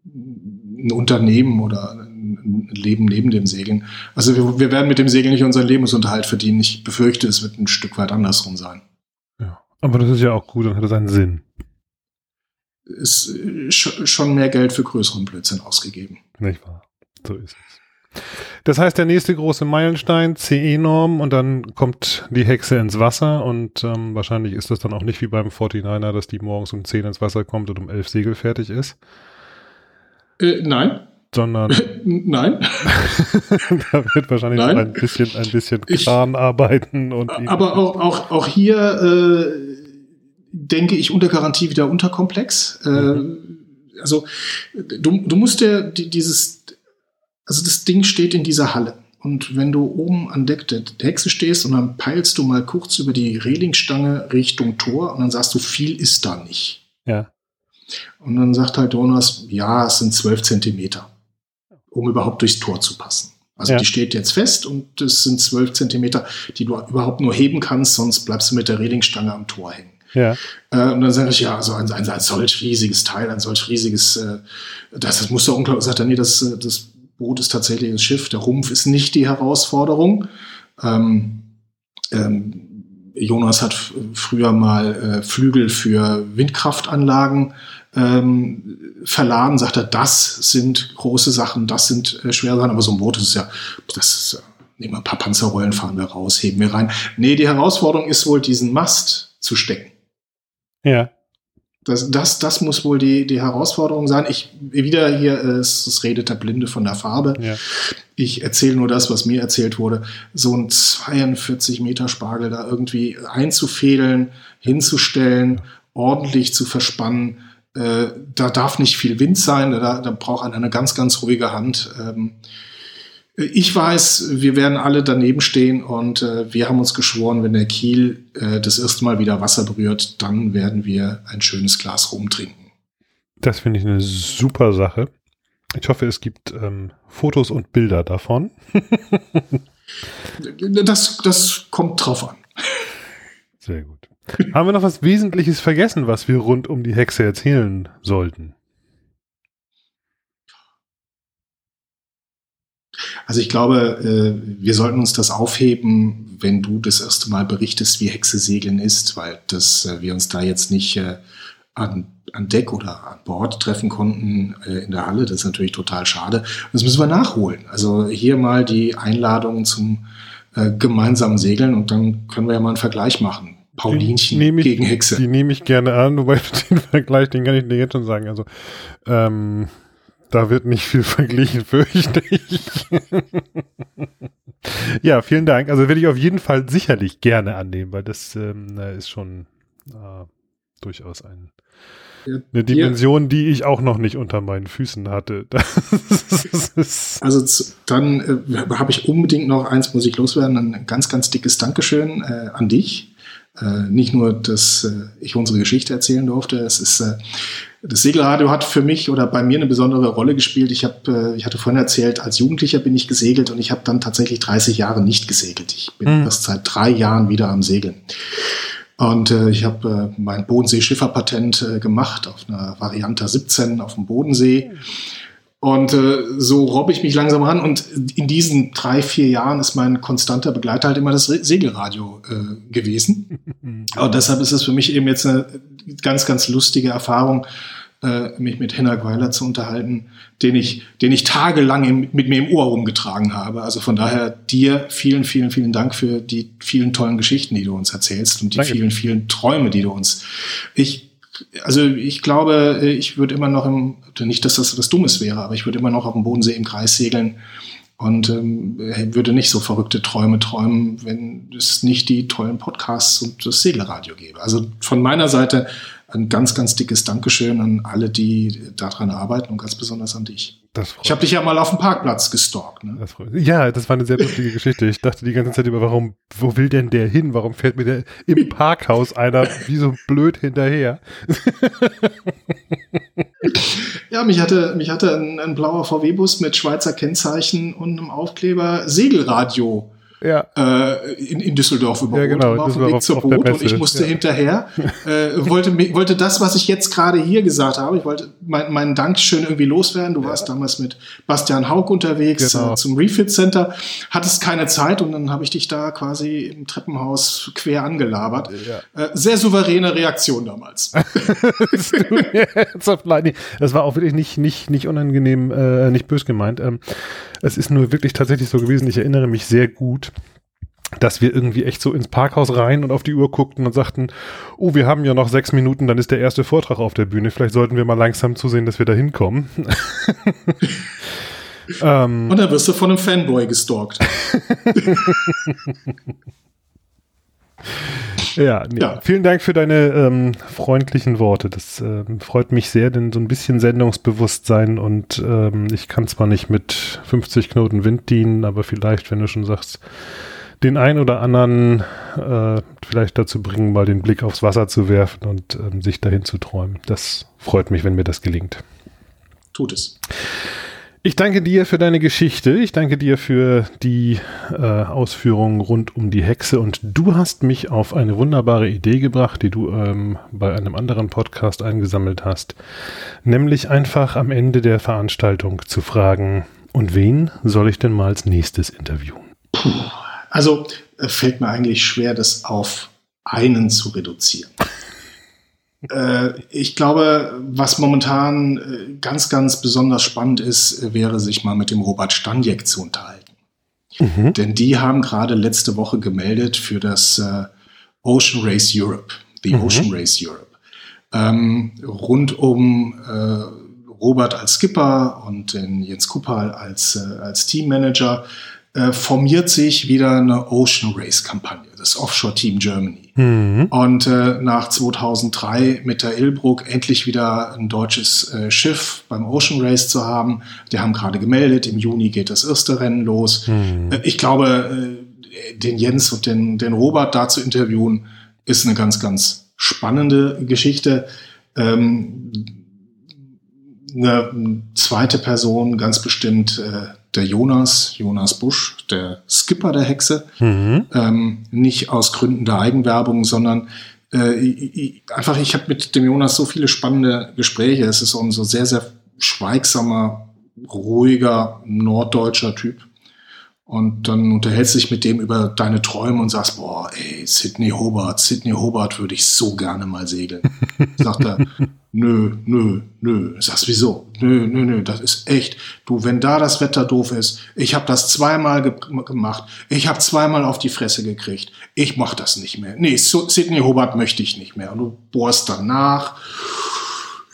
ein Unternehmen oder ein Leben neben dem Segeln. Also wir, wir werden mit dem Segeln nicht unseren Lebensunterhalt verdienen. Ich befürchte, es wird ein Stück weit andersrum sein. Ja, aber das ist ja auch gut und hat es einen Sinn. Ist schon mehr Geld für größeren Blödsinn ausgegeben. Nicht wahr? So ist es. Das heißt, der nächste große Meilenstein, CE-Norm, und dann kommt die Hexe ins Wasser und ähm, wahrscheinlich ist das dann auch nicht wie beim 49er, dass die morgens um 10 ins Wasser kommt und um 11 Segel fertig ist. Äh, nein sondern nein. da wird wahrscheinlich nein. ein bisschen ein bisschen Kran ich, arbeiten und aber auch auch auch hier äh, denke ich unter Garantie wieder unterkomplex. Äh, mhm. Also du, du musst ja dieses also das Ding steht in dieser Halle und wenn du oben an Deck der Hexe stehst und dann peilst du mal kurz über die Relingstange Richtung Tor und dann sagst du viel ist da nicht. Ja. Und dann sagt halt Jonas, ja, es sind zwölf Zentimeter um überhaupt durchs Tor zu passen. Also ja. die steht jetzt fest und das sind zwölf Zentimeter, die du überhaupt nur heben kannst, sonst bleibst du mit der Relingstange am Tor hängen. Ja. Äh, und dann sage ich, ja, also ein, ein, ein solch riesiges Teil, ein solch riesiges, äh, das, das muss doch unglaublich, sagt er, nee, das, äh, das Boot ist tatsächlich das Schiff, der Rumpf ist nicht die Herausforderung. Ähm, ähm, Jonas hat früher mal äh, Flügel für Windkraftanlagen ähm, verladen, sagt er, das sind große Sachen, das sind äh, schwere Sachen, aber so ein Boot ist ja, das ist, äh, nehmen wir ein paar Panzerrollen, fahren wir raus, heben wir rein. Nee, die Herausforderung ist wohl, diesen Mast zu stecken. Ja. Das, das, das muss wohl die, die Herausforderung sein. Ich wieder hier, äh, es, es redet der Blinde von der Farbe. Ja. Ich erzähle nur das, was mir erzählt wurde. So ein 42 Meter Spargel da irgendwie einzufädeln, hinzustellen, ordentlich zu verspannen. Äh, da darf nicht viel Wind sein, da, da braucht man eine ganz, ganz ruhige Hand. Ähm, ich weiß, wir werden alle daneben stehen und äh, wir haben uns geschworen, wenn der Kiel äh, das erste Mal wieder Wasser berührt, dann werden wir ein schönes Glas rumtrinken. Das finde ich eine super Sache. Ich hoffe, es gibt ähm, Fotos und Bilder davon. das, das kommt drauf an. Sehr gut. Haben wir noch was Wesentliches vergessen, was wir rund um die Hexe erzählen sollten? Also ich glaube, äh, wir sollten uns das aufheben, wenn du das erste Mal berichtest, wie Hexe segeln ist, weil das, äh, wir uns da jetzt nicht äh, an, an Deck oder an Bord treffen konnten in der Halle. Das ist natürlich total schade. Das müssen wir nachholen. Also hier mal die Einladung zum gemeinsamen Segeln und dann können wir ja mal einen Vergleich machen. Paulinchen ich, gegen Hexe. Die nehme ich gerne an, wobei den Vergleich, den kann ich dir jetzt schon sagen. Also ähm, da wird nicht viel verglichen, fürchte ich. ja, vielen Dank. Also werde ich auf jeden Fall sicherlich gerne annehmen, weil das ähm, ist schon äh, durchaus ein, eine Dimension, die ich auch noch nicht unter meinen Füßen hatte. also zu, dann äh, habe ich unbedingt noch eins, muss ich loswerden, ein ganz, ganz dickes Dankeschön äh, an dich. Äh, nicht nur, dass äh, ich unsere Geschichte erzählen durfte, es ist äh, das Segelradio hat für mich oder bei mir eine besondere Rolle gespielt. Ich habe, äh, ich hatte vorhin erzählt, als Jugendlicher bin ich gesegelt und ich habe dann tatsächlich 30 Jahre nicht gesegelt. Ich bin mhm. erst seit drei Jahren wieder am Segeln. Und äh, ich habe äh, mein Bodensee-Schifferpatent äh, gemacht auf einer Variante 17 auf dem Bodensee. Und äh, so robbe ich mich langsam ran. Und in diesen drei, vier Jahren ist mein konstanter Begleiter halt immer das Segelradio äh, gewesen. Und deshalb ist es für mich eben jetzt eine ganz, ganz lustige Erfahrung, äh, mich mit Henrik Weiler zu unterhalten, den ich, den ich tagelang im, mit mir im Ohr rumgetragen habe. Also von daher dir vielen, vielen, vielen Dank für die vielen tollen Geschichten, die du uns erzählst und die Danke. vielen, vielen Träume, die du uns. Ich, also ich glaube, ich würde immer noch im, nicht, dass das was Dummes wäre, aber ich würde immer noch auf dem Bodensee im Kreis segeln und ähm, würde nicht so verrückte Träume träumen, wenn es nicht die tollen Podcasts und das Segelradio gäbe. Also von meiner Seite ein ganz, ganz dickes Dankeschön an alle, die daran arbeiten und ganz besonders an dich. ich habe dich ja mal auf dem Parkplatz gestalkt. Ne? Das ja, das war eine sehr lustige Geschichte. Ich dachte die ganze Zeit über, warum, wo will denn der hin? Warum fährt mir der im Parkhaus einer wie so blöd hinterher? ja, mich hatte, mich hatte ein, ein blauer VW-Bus mit Schweizer Kennzeichen und einem Aufkleber Segelradio ja. äh, in, in Düsseldorf überholt. Ja, genau. War auf dem Weg zur Boot und ich musste ja. hinterher, äh, wollte, wollte das, was ich jetzt gerade hier gesagt habe, ich wollte mein, meinen Dankeschön irgendwie loswerden. Du warst damals mit Bastian Haug unterwegs genau. äh, zum Refit Center, hattest keine Zeit und dann habe ich dich da quasi im Treppenhaus quer angelabert. Äh, sehr souveräne Reaktion damals. das war auch wirklich nicht, nicht, nicht unangenehm, äh, nicht bös gemeint. Ähm, es ist nur wirklich tatsächlich so gewesen, ich erinnere mich sehr gut, dass wir irgendwie echt so ins Parkhaus rein und auf die Uhr guckten und sagten, oh, wir haben ja noch sechs Minuten, dann ist der erste Vortrag auf der Bühne. Vielleicht sollten wir mal langsam zusehen, dass wir da hinkommen. ähm, und dann wirst du von einem Fanboy gestalkt. Ja, nee. ja, vielen Dank für deine ähm, freundlichen Worte. Das ähm, freut mich sehr, denn so ein bisschen Sendungsbewusstsein und ähm, ich kann zwar nicht mit 50 Knoten Wind dienen, aber vielleicht, wenn du schon sagst, den einen oder anderen äh, vielleicht dazu bringen, mal den Blick aufs Wasser zu werfen und ähm, sich dahin zu träumen. Das freut mich, wenn mir das gelingt. Tut es. Ich danke dir für deine Geschichte. Ich danke dir für die äh, Ausführungen rund um die Hexe. Und du hast mich auf eine wunderbare Idee gebracht, die du ähm, bei einem anderen Podcast eingesammelt hast. Nämlich einfach am Ende der Veranstaltung zu fragen, und wen soll ich denn mal als nächstes interviewen? Puh, also äh, fällt mir eigentlich schwer, das auf einen zu reduzieren. Äh, ich glaube, was momentan äh, ganz, ganz besonders spannend ist, wäre sich mal mit dem Robert Stanjek zu unterhalten. Mhm. Denn die haben gerade letzte Woche gemeldet für das äh, Ocean Race Europe, the mhm. Ocean Race Europe. Ähm, rund um äh, Robert als Skipper und den Jens Kupal als, äh, als Teammanager äh, formiert sich wieder eine Ocean Race Kampagne, das Offshore Team Germany. Mhm. Und äh, nach 2003 mit der Ilbruck endlich wieder ein deutsches äh, Schiff beim Ocean Race zu haben. Die haben gerade gemeldet, im Juni geht das erste Rennen los. Mhm. Äh, ich glaube, äh, den Jens und den, den Robert da zu interviewen, ist eine ganz, ganz spannende Geschichte. Ähm, eine zweite Person ganz bestimmt äh, der Jonas, Jonas Busch, der Skipper der Hexe, mhm. ähm, nicht aus Gründen der Eigenwerbung, sondern äh, ich, einfach, ich habe mit dem Jonas so viele spannende Gespräche. Es ist so ein so sehr, sehr schweigsamer, ruhiger, norddeutscher Typ. Und dann unterhältst du dich mit dem über deine Träume und sagst, boah, ey, Sydney Hobart, Sydney Hobart würde ich so gerne mal segeln. Sagt er, nö, nö, nö. Sagst, wieso? Nö, nö, nö, das ist echt. Du, wenn da das Wetter doof ist, ich habe das zweimal ge gemacht, ich habe zweimal auf die Fresse gekriegt, ich mach das nicht mehr. Nee, so, Sydney Hobart möchte ich nicht mehr. Und du bohrst danach.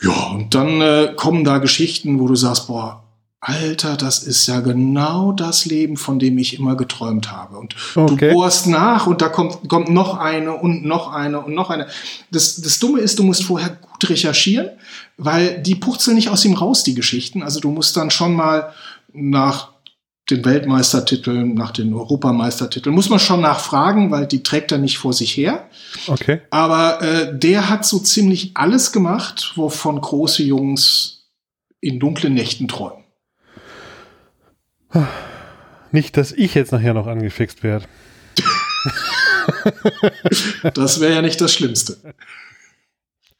Ja, und dann äh, kommen da Geschichten, wo du sagst, boah, Alter, das ist ja genau das Leben, von dem ich immer geträumt habe. Und okay. du bohrst nach und da kommt, kommt noch eine und noch eine und noch eine. Das, das Dumme ist, du musst vorher gut recherchieren, weil die purzeln nicht aus ihm raus, die Geschichten. Also du musst dann schon mal nach den Weltmeistertiteln, nach den Europameistertiteln, muss man schon nachfragen, weil die trägt er nicht vor sich her. Okay. Aber äh, der hat so ziemlich alles gemacht, wovon große Jungs in dunklen Nächten träumen. Nicht, dass ich jetzt nachher noch angefixt werde. das wäre ja nicht das Schlimmste.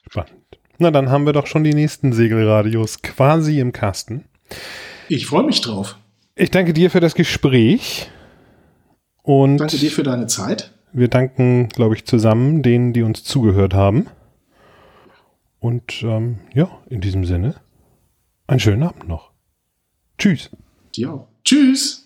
Spannend. Na, dann haben wir doch schon die nächsten Segelradios quasi im Kasten. Ich freue mich drauf. Ich danke dir für das Gespräch. Und danke dir für deine Zeit. Wir danken, glaube ich, zusammen denen, die uns zugehört haben. Und ähm, ja, in diesem Sinne, einen schönen Abend noch. Tschüss. Dir auch. Tschüss!